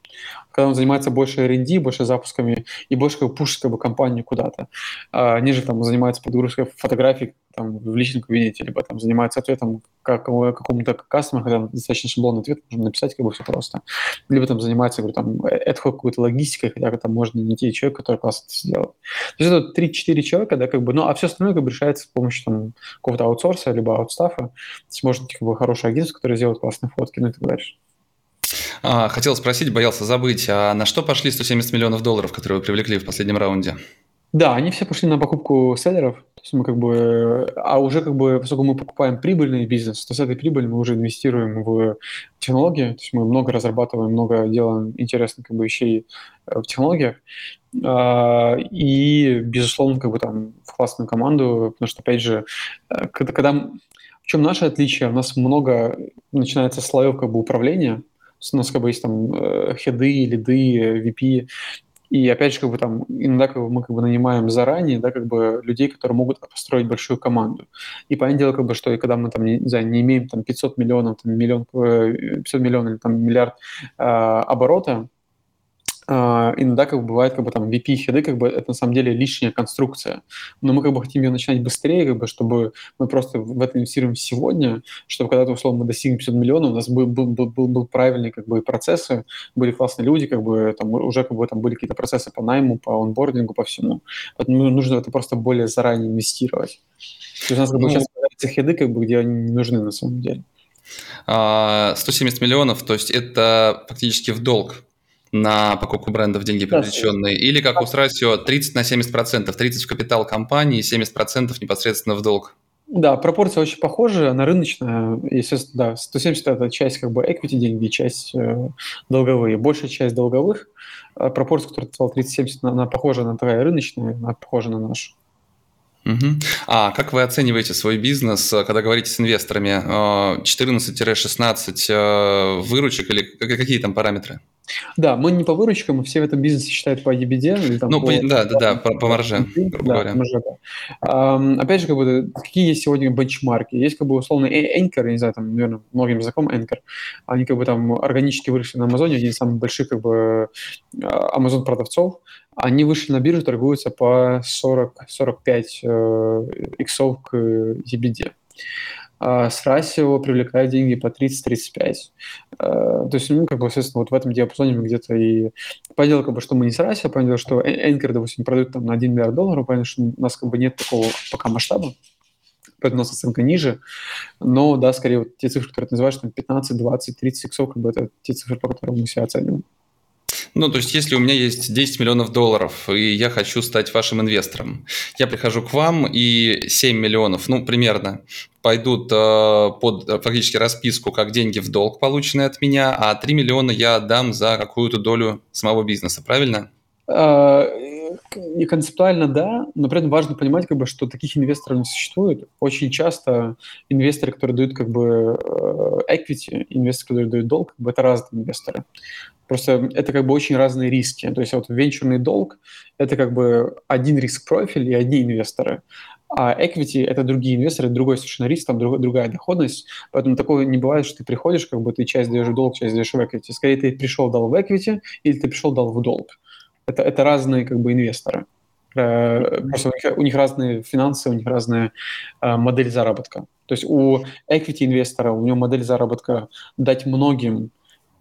Когда он занимается больше R&D, больше запусками и больше как бы пушит как бы, компанию куда-то, а, ниже там занимается подгрузкой фотографий там, в личном кабинете, либо там занимается ответом как, какому-то кастомеру, когда достаточно шаблонный ответ, можно написать как бы все просто. Либо там занимается, говорю, там, ad какой-то логистикой, хотя там можно найти человека, который классно это сделает. То есть это 3-4 человека, да, как бы, ну, а все остальное как бы решается с помощью там какого-то аутсорса, либо аутстафа. То есть может как бы хорошее агентство, которое сделает классные фотки, ну и так дальше. А, хотел спросить, боялся забыть, а на что пошли 170 миллионов долларов, которые вы привлекли в последнем раунде? Да, они все пошли на покупку селлеров. То есть мы как бы, а уже как бы, поскольку мы покупаем прибыльный бизнес, то с этой прибыли мы уже инвестируем в технологии. То есть мы много разрабатываем, много делаем интересных как бы, вещей э, в технологиях. А, и, безусловно, как бы там в классную команду, потому что, опять же, э, когда, в чем наше отличие? У нас много начинается слоев как бы управления, у нас как бы есть там э, хеды, лиды, VP, и опять же, как бы там иногда как бы, мы как бы нанимаем заранее, да, как бы людей, которые могут построить большую команду. И понятное дело, как бы, что и когда мы там, не, не знаю, не имеем там 500 миллионов, там, миллион, 500 э, миллионов или там миллиард э, оборота, иногда как бы бывает как бы там VP хеды, как бы это на самом деле лишняя конструкция. Но мы как бы хотим ее начинать быстрее, как бы, чтобы мы просто в это инвестируем сегодня, чтобы когда-то, условно, мы достигнем 50 миллионов, у нас был, был, был, был, был правильный как бы процессы, были классные люди, как бы там уже как бы там были какие-то процессы по найму, по онбордингу, по всему. Поэтому нужно это просто более заранее инвестировать. То есть у нас как бы ну, сейчас появляются хеды, как бы, где они не нужны на самом деле. 170 а, миллионов, то есть это фактически в долг на покупку брендов деньги привлеченные, да, или как у Страсио 30 на 70 процентов, 30 в капитал компании, 70 процентов непосредственно в долг. Да, пропорция очень похожа, она рыночная. Естественно, да, 170 – это часть как бы equity деньги, часть э, долговые. Большая часть долговых, э, пропорция, которую ты сказал, 30-70, она похожа на такая рыночная, она похожа на нашу. Угу. А как вы оцениваете свой бизнес, э, когда говорите с инвесторами? 14-16 э, э, выручек или какие там параметры? Да, мы не по выручкам, все в этом бизнесе считают по EBITDA. Или там ну, по, да, да, да, по, по марже, грубо да, говоря. Марже, да. Um, опять же, как бы, какие есть сегодня бенчмарки? Есть как бы условно Anchor, не знаю, там, наверное, многим знаком Anchor. Они как бы там органически выросли на Амазоне, один из самых больших как бы Amazon продавцов. Они вышли на биржу, торгуются по 40-45 э, иксов к EBITDA а с Расио привлекает деньги по 30-35. А, то есть, ну, как бы, соответственно, вот в этом диапазоне мы где-то и... Понятно, как бы, что мы не с Расио, понятно, что Anchor, допустим, продают там на 1 миллиард долларов, понятно, что у нас как бы нет такого пока масштаба, поэтому у нас оценка ниже. Но, да, скорее, вот те цифры, которые ты называешь, там 15, 20, 30 иксов, как бы это те цифры, по которым мы себя оцениваем. Ну, то есть, если у меня есть 10 миллионов долларов, и я хочу стать вашим инвестором, я прихожу к вам, и 7 миллионов, ну, примерно, пойдут э, под э, фактически расписку как деньги в долг, полученные от меня, а 3 миллиона я отдам за какую-то долю самого бизнеса, правильно? И концептуально да, но при этом важно понимать, как бы, что таких инвесторов не существует. Очень часто инвесторы, которые дают как бы э, equity, инвесторы, которые дают долг, как бы это разные инвесторы. Просто это как бы очень разные риски. То есть вот венчурный долг – это как бы один риск-профиль и одни инвесторы. А equity – это другие инвесторы, другой совершенно риск, там друг, другая доходность. Поэтому такого не бывает, что ты приходишь, как бы ты часть даешь в долг, часть даешь в equity. Скорее, ты пришел, дал в equity, или ты пришел, дал в долг. Это, это разные как бы инвесторы. Э, просто у них, у них разные финансы, у них разная э, модель заработка. То есть у equity инвестора, у него модель заработка дать многим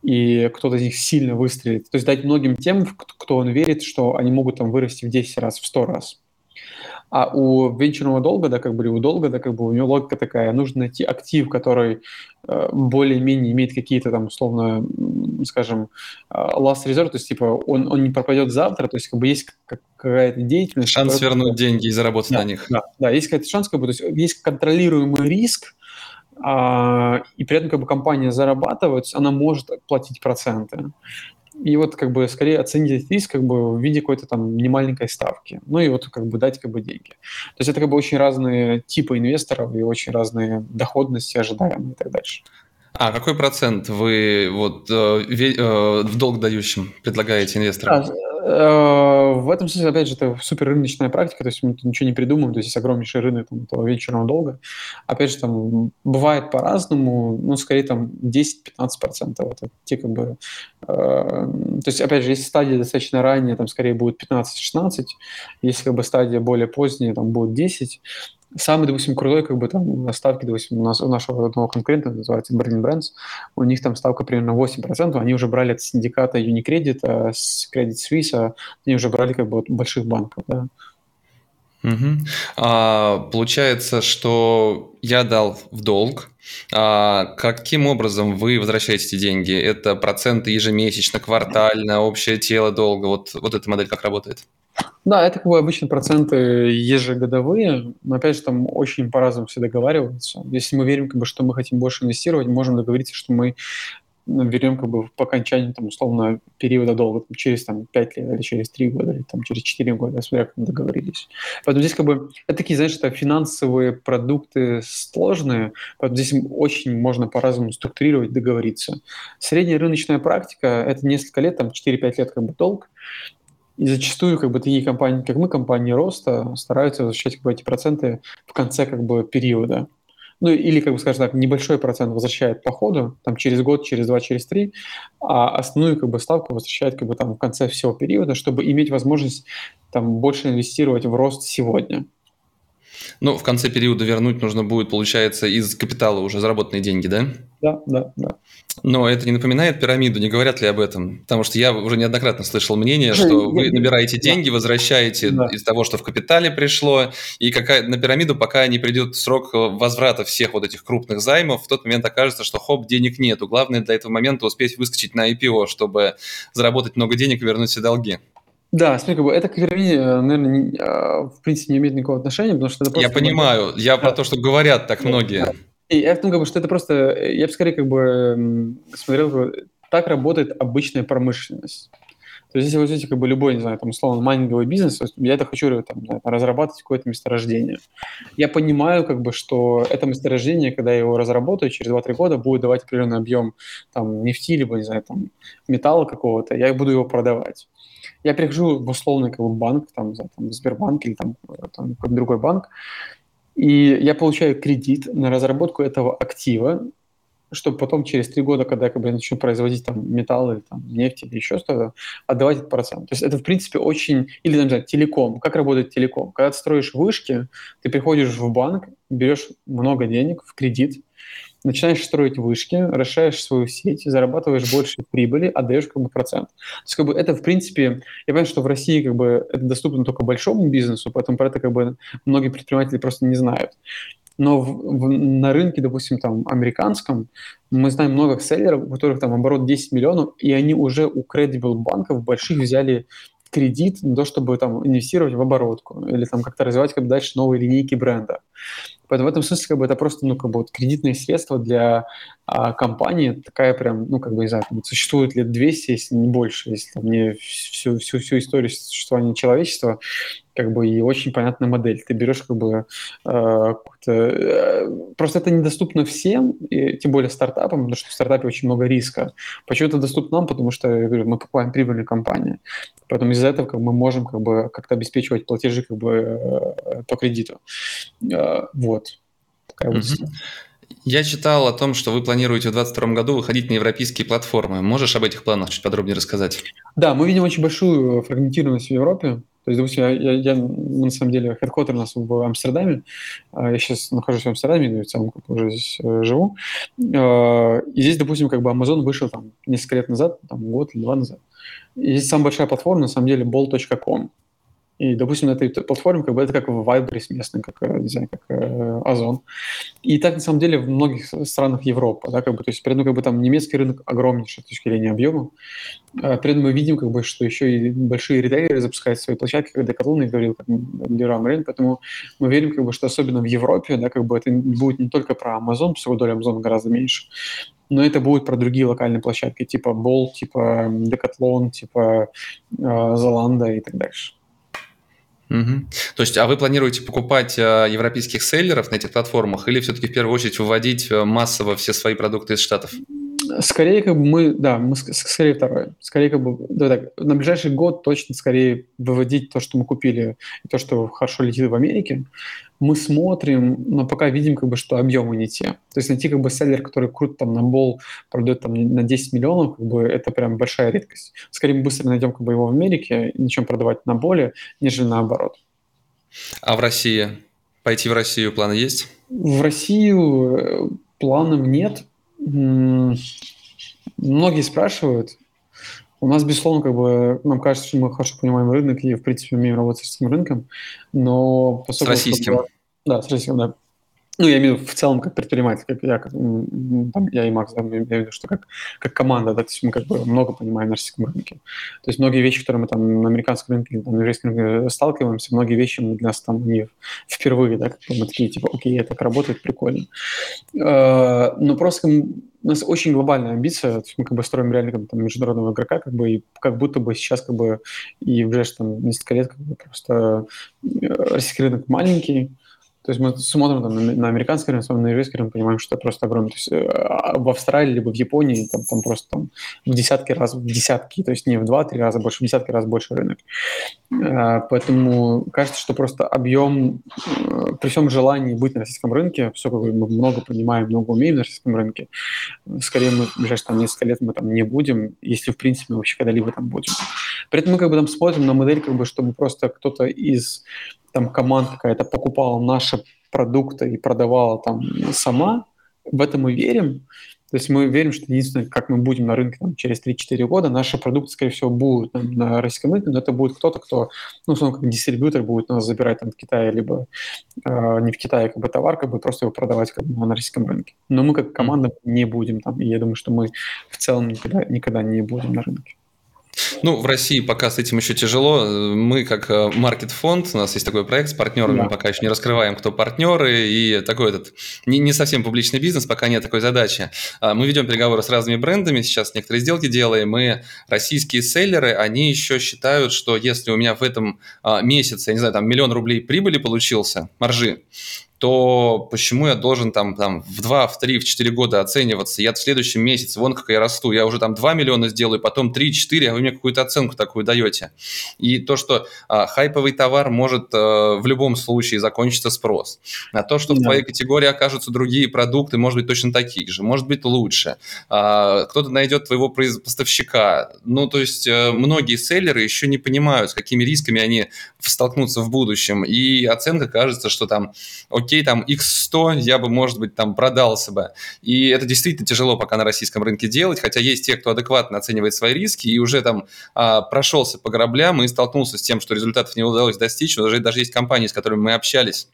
и кто-то из них сильно выстрелит. То есть дать многим тем, кто он верит, что они могут там вырасти в 10 раз, в 100 раз. А у венчурного долга, да, как бы, у долга, да, как бы у него логика такая, нужно найти актив, который э, более-менее имеет какие-то там, условно, скажем, э, last resort, то есть, типа, он, он не пропадет завтра, то есть, как бы, есть какая-то деятельность. Шанс которая... вернуть деньги и заработать да, на них. Да, да, есть какой-то шанс, как бы, то есть, есть контролируемый риск, а, и при этом как бы компания зарабатывает, она может платить проценты. И вот как бы скорее оценить этот риск как бы в виде какой-то там немаленькой ставки. Ну и вот как бы дать как бы деньги. То есть это как бы очень разные типы инвесторов и очень разные доходности ожидаемые и так дальше. А какой процент вы вот э, э, в долг дающим предлагаете инвесторам? Э, в этом смысле, опять же, это супер рыночная практика, то есть мы тут ничего не придумаем, то есть есть огромнейший рынок там, этого вечерного долга. Опять же, там бывает по-разному, ну, скорее там 10-15%. Это те как бы... Э, то есть, опять же, если стадия достаточно ранняя, там скорее будет 15-16, если как бы стадия более поздняя, там будет 10. Самый, допустим, крутой, как бы там ставки, допустим, у, нас, у нашего одного конкурента, называется Berlin Brands, у них там ставка примерно 8%, они уже брали от синдиката Unicredit, а с Credit Suisse, они уже брали как бы от больших банков, да. Угу. А, получается, что я дал в долг. А каким образом вы возвращаете эти деньги? Это проценты ежемесячно, квартально, общее тело долга? Вот, вот эта модель как работает? Да, это как бы обычно проценты ежегодовые, но опять же там очень по-разному все договариваются. Если мы верим, как бы, что мы хотим больше инвестировать, можем договориться, что мы берем как бы по окончании там, условно периода долга, там, через там, 5 лет или через 3 года, или там, через 4 года, смотря как мы договорились. Поэтому здесь как бы это такие, знаешь, это финансовые продукты сложные, поэтому здесь очень можно по-разному структурировать, договориться. Средняя рыночная практика – это несколько лет, там 4-5 лет как бы долг, и зачастую как бы такие компании, как мы, компании роста, стараются возвращать как бы, эти проценты в конце как бы периода. Ну или, как бы скажем так, небольшой процент возвращает по ходу, там через год, через два, через три, а основную как бы ставку возвращает как бы там в конце всего периода, чтобы иметь возможность там больше инвестировать в рост сегодня. Ну, в конце периода вернуть нужно будет, получается, из капитала уже заработанные деньги, да? Да, да, да. Но это не напоминает пирамиду, не говорят ли об этом? Потому что я уже неоднократно слышал мнение, что вы набираете деньги, возвращаете да. из того, что в капитале пришло, и какая, на пирамиду, пока не придет срок возврата всех вот этих крупных займов, в тот момент окажется, что хоп, денег нету. Главное для этого момента успеть выскочить на IPO, чтобы заработать много денег и вернуть все долги. Да, смотри, как бы это к пирамиде, наверное, не, а, в принципе не имеет никакого отношения, потому что это просто... Я понимаю, я да. про то, что говорят так многие. И я в том, как бы, что это просто, я бы скорее как бы смотрел, так работает обычная промышленность. То есть, если вы возьмете как бы любой, не знаю, там, условно, майнинговый бизнес, я это хочу там, разрабатывать какое-то месторождение. Я понимаю, как бы, что это месторождение, когда я его разработаю, через 2-3 года будет давать определенный объем там, нефти, либо, не знаю, там, металла какого-то, я буду его продавать. Я прихожу в условный как бы, банк, там, там, Сбербанк или там, там какой-то другой банк, и я получаю кредит на разработку этого актива, чтобы потом через три года, когда я как бы, начну производить там металлы, там, нефть или еще что-то, отдавать этот процент. То есть это, в принципе, очень... Или, например, телеком. Как работает телеком? Когда ты строишь вышки, ты приходишь в банк, берешь много денег в кредит, начинаешь строить вышки, расширяешь свою сеть, зарабатываешь больше прибыли, отдаешь как бы процент. То есть как бы это в принципе, я понимаю, что в России как бы это доступно только большому бизнесу, поэтому про это как бы многие предприниматели просто не знают. но в, в, на рынке, допустим, там, американском, мы знаем много селлеров, у которых там оборот 10 миллионов, и они уже у Credible банков больших взяли кредит на то, чтобы там инвестировать в оборотку или там как-то развивать как дальше новые линейки бренда. Поэтому в этом смысле как бы, это просто ну, как бы, вот, кредитные средства для а, компании, такая прям, ну, как бы, не знаю, существует лет 200, если не больше, если там, не всю, всю, всю историю существования человечества, как бы и очень понятная модель. Ты берешь как бы э, э, просто это недоступно всем, и, тем более стартапам, потому что в стартапе очень много риска. Почему это доступно нам? Потому что я говорю, мы покупаем прибыльную компанию. Поэтому из-за этого как, мы можем как бы как-то обеспечивать платежи как бы э, по кредиту. Э, вот. Такая вот mm-hmm. Я читал о том, что вы планируете в 2022 году выходить на европейские платформы. Можешь об этих планах чуть подробнее рассказать? Да, мы видим очень большую фрагментированность в Европе. То есть, допустим, я, я, я на самом деле, хедкотер у нас в Амстердаме. А, я сейчас нахожусь в Амстердаме, в целом как уже здесь э, живу. А, и здесь, допустим, как бы Amazon вышел там несколько лет назад, там год или два назад. И здесь самая большая платформа, на самом деле, ball.com. И, допустим, на этой платформе как бы это как Wildberries местный, как, э, не знаю, как э, Озон. И так, на самом деле, в многих странах Европы, да, как бы, то есть, при этом, как бы, там немецкий рынок огромнейший с точки зрения объема. А, при этом мы видим, как бы, что еще и большие ритейлеры запускают свои площадки, как Decathlon, говорил, как Leroy Merlin, поэтому мы верим, как бы, что особенно в Европе, да, как бы, это будет не только про Amazon, поскольку доля Amazon гораздо меньше, но это будет про другие локальные площадки, типа Bolt, типа Decathlon, типа э, Zalando и так дальше. Угу. То есть, а вы планируете покупать э, европейских селлеров на этих платформах или все-таки в первую очередь выводить э, массово все свои продукты из Штатов? Скорее, как бы мы, да, мы скорее второе. Скорее, как бы, да, так, на ближайший год точно скорее выводить то, что мы купили, и то, что хорошо летит в Америке. Мы смотрим, но пока видим, как бы, что объемы не те. То есть найти как бы селлер, который круто там на бол продает там на 10 миллионов, как бы это прям большая редкость. Скорее мы быстро найдем как бы его в Америке и начнем продавать на боле, нежели наоборот. А в России? Пойти в Россию планы есть? В Россию э, планов нет, Многие спрашивают. У нас, безусловно, как бы, нам кажется, что мы хорошо понимаем рынок и, в принципе, умеем работать с российским рынком, но... С российским? да, с российским, да. Ну, я имею в виду в целом как предприниматель, как я, как, там, я и Макс, я имею в виду, что как, как команда, да, то есть мы как бы много понимаем на российском рынке. То есть многие вещи, которые мы там на американском рынке там, на еврейском рынке сталкиваемся, многие вещи для нас там не впервые, да, как мы такие, типа, окей, это работает, прикольно. Э, но просто у нас очень глобальная амбиция, то есть мы как бы строим реально как бы, там, международного игрока, как бы, и как будто бы сейчас как бы и в ближайшие там несколько лет как бы просто э, российский рынок маленький, то есть мы смотрим там, на, на американский рынок, на еврейский рынок, понимаем, что это просто огромное. То есть э, а в Австралии либо в Японии там, там просто там, в десятки раз, в десятки, то есть не в два-три раза больше, в десятки раз больше рынок. Э, поэтому кажется, что просто объем, э, при всем желании быть на российском рынке, поскольку мы много понимаем, много умеем на российском рынке, скорее мы в ближайшие там, несколько лет мы там не будем, если в принципе мы вообще когда-либо там будем. При этом мы как бы там смотрим на модель, как бы, чтобы просто кто-то из там команда какая-то покупала наши продукты и продавала там сама, в это мы верим. То есть мы верим, что единственное, как мы будем на рынке там, через 3-4 года, наши продукты, скорее всего, будут там, на российском рынке, но это будет кто-то, кто, ну, условно, как дистрибьютор будет нас забирать там в Китае, либо э, не в Китае как бы товар, как бы просто его продавать как на российском рынке. Но мы как команда не будем там, и я думаю, что мы в целом никогда, никогда не будем на рынке. Ну, в России пока с этим еще тяжело. Мы как э, маркет-фонд, у нас есть такой проект с партнерами, да. пока еще не раскрываем, кто партнеры, и такой этот не, не совсем публичный бизнес, пока нет такой задачи. А, мы ведем переговоры с разными брендами, сейчас некоторые сделки делаем, мы российские селлеры, они еще считают, что если у меня в этом а, месяце, я не знаю, там миллион рублей прибыли получился, маржи, то почему я должен там, там в 2, в 3, в 4 года оцениваться? Я в следующем месяце, вон как я расту, я уже там 2 миллиона сделаю, потом 3, 4, а вы мне какую-то оценку такую даете. И то, что а, хайповый товар может а, в любом случае закончиться спрос. На то, что да. в твоей категории окажутся другие продукты, может быть, точно такие же, может быть, лучше. А, кто-то найдет твоего поставщика. Ну, то есть а, многие селлеры еще не понимают, с какими рисками они столкнутся в будущем. И оценка кажется, что там, окей, там X100 я бы, может быть, там продался бы. И это действительно тяжело пока на российском рынке делать, хотя есть те, кто адекватно оценивает свои риски и уже там а, прошелся по граблям и столкнулся с тем, что результатов не удалось достичь. Уже даже есть компании, с которыми мы общались,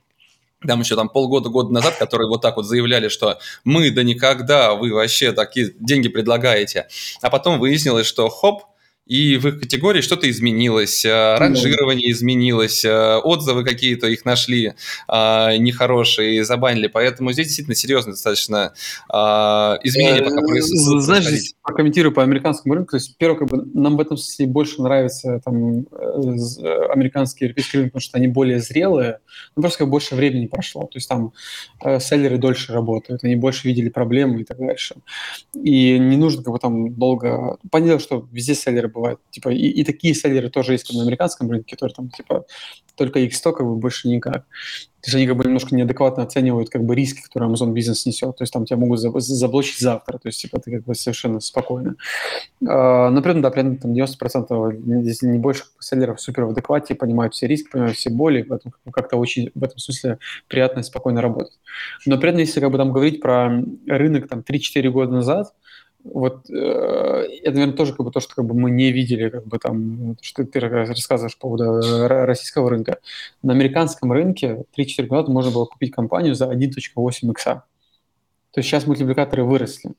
там еще там полгода, года назад, которые вот так вот заявляли, что мы да никогда, вы вообще такие деньги предлагаете. А потом выяснилось, что хоп, и в их категории что-то изменилось, э, ранжирование изменилось, э, отзывы какие-то их нашли а, нехорошие и забанили, поэтому здесь действительно серьезно достаточно изменения пока происходят. Знаешь, здесь прокомментирую по американскому рынку, то есть, первое, как бы, нам в этом смысле больше нравится там американские европейские рынки, потому что они более зрелые, но просто как бы больше времени прошло, то есть там э, селлеры дольше работают, они больше видели проблемы и так дальше. И не нужно как бы там долго... Понятно, что везде селлеры бывают. Типа, и, и такие селлеры тоже есть на американском рынке, которые там, типа, только их 100 как бы больше никак. То есть они как бы немножко неадекватно оценивают как бы риски, которые Amazon бизнес несет. То есть там тебя могут заблочить завтра. То есть типа ты как бы совершенно спокойно. А, но при этом, да, при этом там 90% здесь не больше селлеров супер в адеквате, понимают все риски, понимают все боли, поэтому как-то очень в этом смысле приятно и спокойно работать. Но при этом, если как бы там говорить про рынок там 3-4 года назад, вот э, это, наверное, тоже как бы то, что как бы мы не видели, как бы там, что ты рассказываешь по поводу э, российского рынка. На американском рынке 3-4 года можно было купить компанию за 1.8 икса. То есть сейчас мультипликаторы выросли.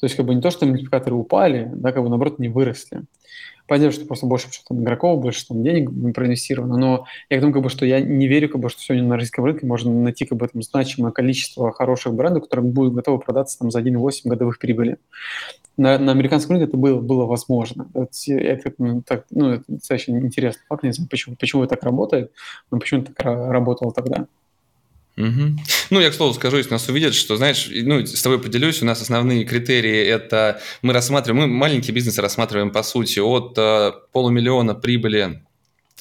То есть как бы не то, что мультипликаторы упали, да, как бы наоборот не выросли. Понятно, что просто больше там, игроков, больше там, денег проинвестировано, но я думаю, как бы, что я не верю, как бы, что сегодня на российском рынке можно найти как бы, там, значимое количество хороших брендов, которые будут готовы продаться там, за 1,8 годовых прибыли. На, на американском рынке это было, было возможно. Это, это, ну, так, ну, это достаточно интересный факт, не знаю, почему, почему это так работает, но почему это так работало тогда. Угу. Ну, я, к слову, скажу, если нас увидят, что, знаешь, ну, с тобой поделюсь, у нас основные критерии – это мы рассматриваем, мы маленькие бизнесы рассматриваем, по сути, от э, полумиллиона прибыли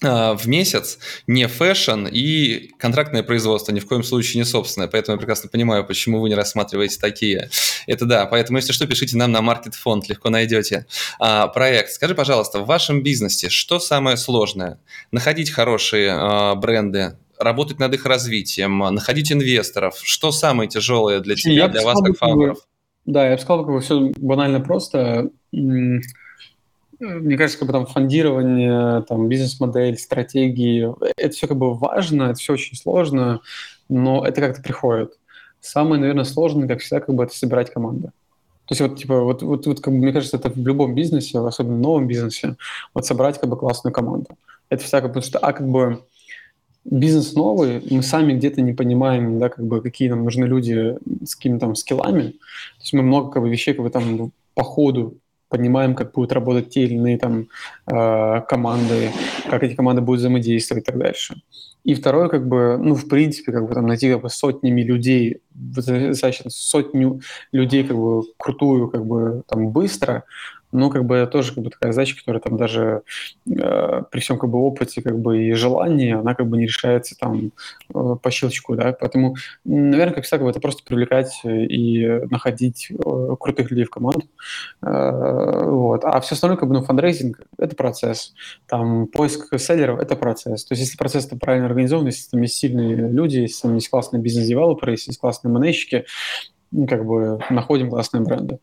в месяц, не fashion и контрактное производство, ни в коем случае не собственное. Поэтому я прекрасно понимаю, почему вы не рассматриваете такие. Это да, поэтому, если что, пишите нам на Market Fund, легко найдете а, проект. Скажи, пожалуйста, в вашем бизнесе что самое сложное? Находить хорошие а, бренды, работать над их развитием, находить инвесторов. Что самое тяжелое для тебя, я для вас, как фаундеров? Да, я бы сказал, как бы все банально просто. Мне кажется, как бы там фондирование, там бизнес-модель, стратегии, это все как бы важно, это все очень сложно, но это как-то приходит. Самое, наверное, сложное, как всегда, как бы это собирать команду. То есть вот, типа, вот, вот, вот как бы, мне кажется, это в любом бизнесе, особенно в новом бизнесе, вот собрать как бы классную команду. Это всегда, потому что, а как бы бизнес новый, мы сами где-то не понимаем, да, как бы, какие нам нужны люди с какими-то там скиллами. То есть мы много как бы, вещей как бы, там, по ходу понимаем, как будут работать те или иные там э, команды, как эти команды будут взаимодействовать и так дальше. И второе, как бы, ну, в принципе, как бы там найти как бы сотнями людей, достаточно сотню людей, как бы, крутую, как бы, там, быстро, но как бы это тоже как бы такая задача, которая там даже э, при всем как бы опыте как бы и желании, она как бы не решается там э, по щелчку, да, поэтому, наверное, как всегда, как бы, это просто привлекать и находить э, крутых людей в команду, э, вот, а все остальное, как бы, ну, фандрейзинг – это процесс, там, поиск селлеров – это процесс, то есть если процесс там правильно организован, если там есть сильные люди, если там есть классные бизнес-девелоперы, если есть классные менеджеры, ну, как бы находим классные бренды.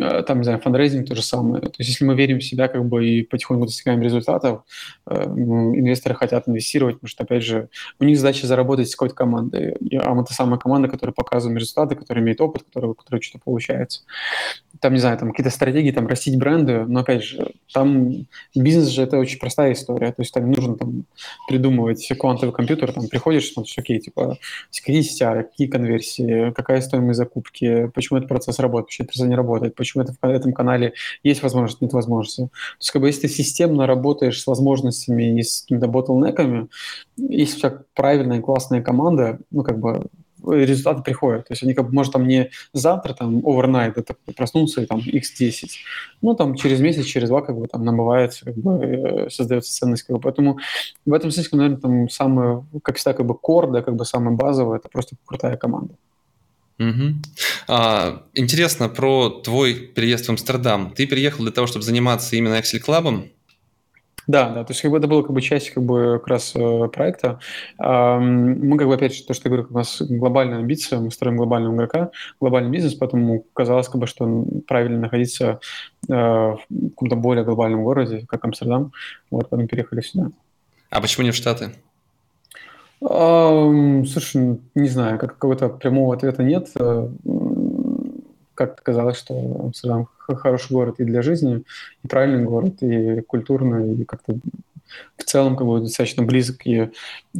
Э, там, не знаю, фандрейзинг то же самое. То есть если мы верим в себя как бы и потихоньку достигаем результатов, э, инвесторы хотят инвестировать, потому что, опять же, у них задача заработать с какой-то командой. А мы та самая команда, которая показывает результаты, которая имеет опыт, которая, которая что-то получается. Там, не знаю, там какие-то стратегии, там, растить бренды, но, опять же, там бизнес же это очень простая история. То есть там нужно там придумывать квантовый компьютер, там приходишь, смотришь, окей, типа, какие CTR, какие конверсии, какая стоимость закупки, почему этот процесс работает, почему этот процесс не работает, почему это в этом канале есть возможность, нет возможности. То есть, как бы, если ты системно работаешь с возможностями и с какими-то ботлнеками, если у тебя правильная классная команда, ну, как бы, результаты приходят. То есть они как бы, может, там не завтра, там, overnight, это проснуться и там x10, ну, там, через месяц, через два, как бы, там, набывается, как бы, э, создается ценность, как бы. Поэтому в этом смысле, наверное, там самое, как всегда, как бы, core, да, как бы, самое базовое, это просто крутая команда. Угу. А, интересно про твой переезд в Амстердам. Ты переехал для того, чтобы заниматься именно Excel Club? Да, да, то есть как бы это было как бы часть как бы как раз э, проекта. Мы как бы опять же то, что я говорю, у нас глобальная амбиция, мы строим глобального игрока, глобальный бизнес, поэтому казалось как бы, что правильно находиться э, в каком-то более глобальном городе, как Амстердам, вот поэтому переехали сюда. А почему не в Штаты? Слушай, не знаю, как какого-то прямого ответа нет. Э, как казалось, что Амстердам хороший город и для жизни, и правильный город, и культурно, и как-то в целом как бы достаточно близок и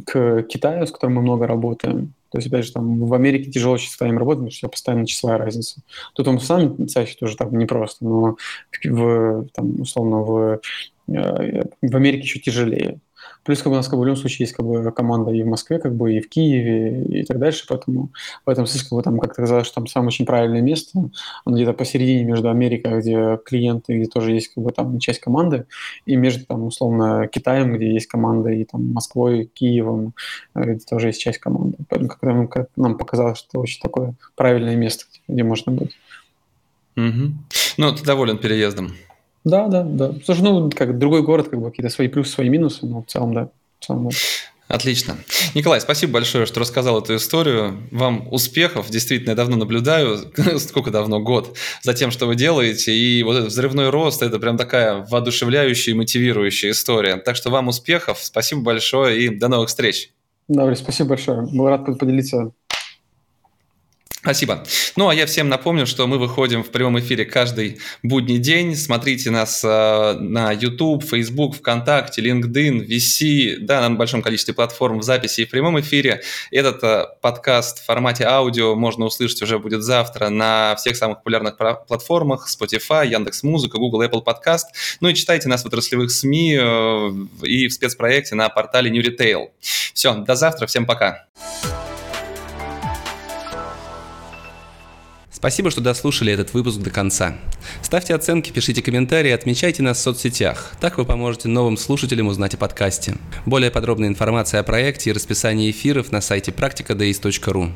к Китаю, с которым мы много работаем. То есть, опять же, там в Америке тяжело с Китаем работать, потому что постоянно часовая разница. Тут он сам чаще тоже так непросто, но в, там, условно в, э, в Америке еще тяжелее. Плюс как бы, у нас как бы, в любом случае есть как бы, команда и в Москве, как бы, и в Киеве, и так дальше. Поэтому в этом смысле как бы, там как-то казалось, что там самое очень правильное место. Оно где-то посередине между Америкой, где клиенты, где тоже есть как бы, там, часть команды, и между там, условно Китаем, где есть команда, и там Москвой, Киевом, э, где тоже есть часть команды. Поэтому как нам, как нам показалось, что очень такое правильное место, где можно быть. Угу. Ну, ты доволен переездом? Да, да, да. Слушай, ну, как другой город, как бы какие-то свои плюсы, свои минусы, но в целом, да. В целом, да. Отлично. Николай, спасибо большое, что рассказал эту историю. Вам успехов. Действительно, я давно наблюдаю, сколько давно, год, за тем, что вы делаете. И вот этот взрывной рост – это прям такая воодушевляющая и мотивирующая история. Так что вам успехов, спасибо большое и до новых встреч. Да, спасибо большое. Был рад поделиться Спасибо. Ну, а я всем напомню, что мы выходим в прямом эфире каждый будний день. Смотрите нас э, на YouTube, Facebook, ВКонтакте, LinkedIn, VC, да, на большом количестве платформ в записи и в прямом эфире. Этот э, подкаст в формате аудио можно услышать уже будет завтра на всех самых популярных платформах Spotify, Яндекс.Музыка, Google, Apple Podcast. Ну и читайте нас в отраслевых СМИ э, и в спецпроекте на портале New Retail. Все, до завтра, всем пока. Спасибо, что дослушали этот выпуск до конца. Ставьте оценки, пишите комментарии, отмечайте нас в соцсетях. Так вы поможете новым слушателям узнать о подкасте. Более подробная информация о проекте и расписании эфиров на сайте практикадеис.ру.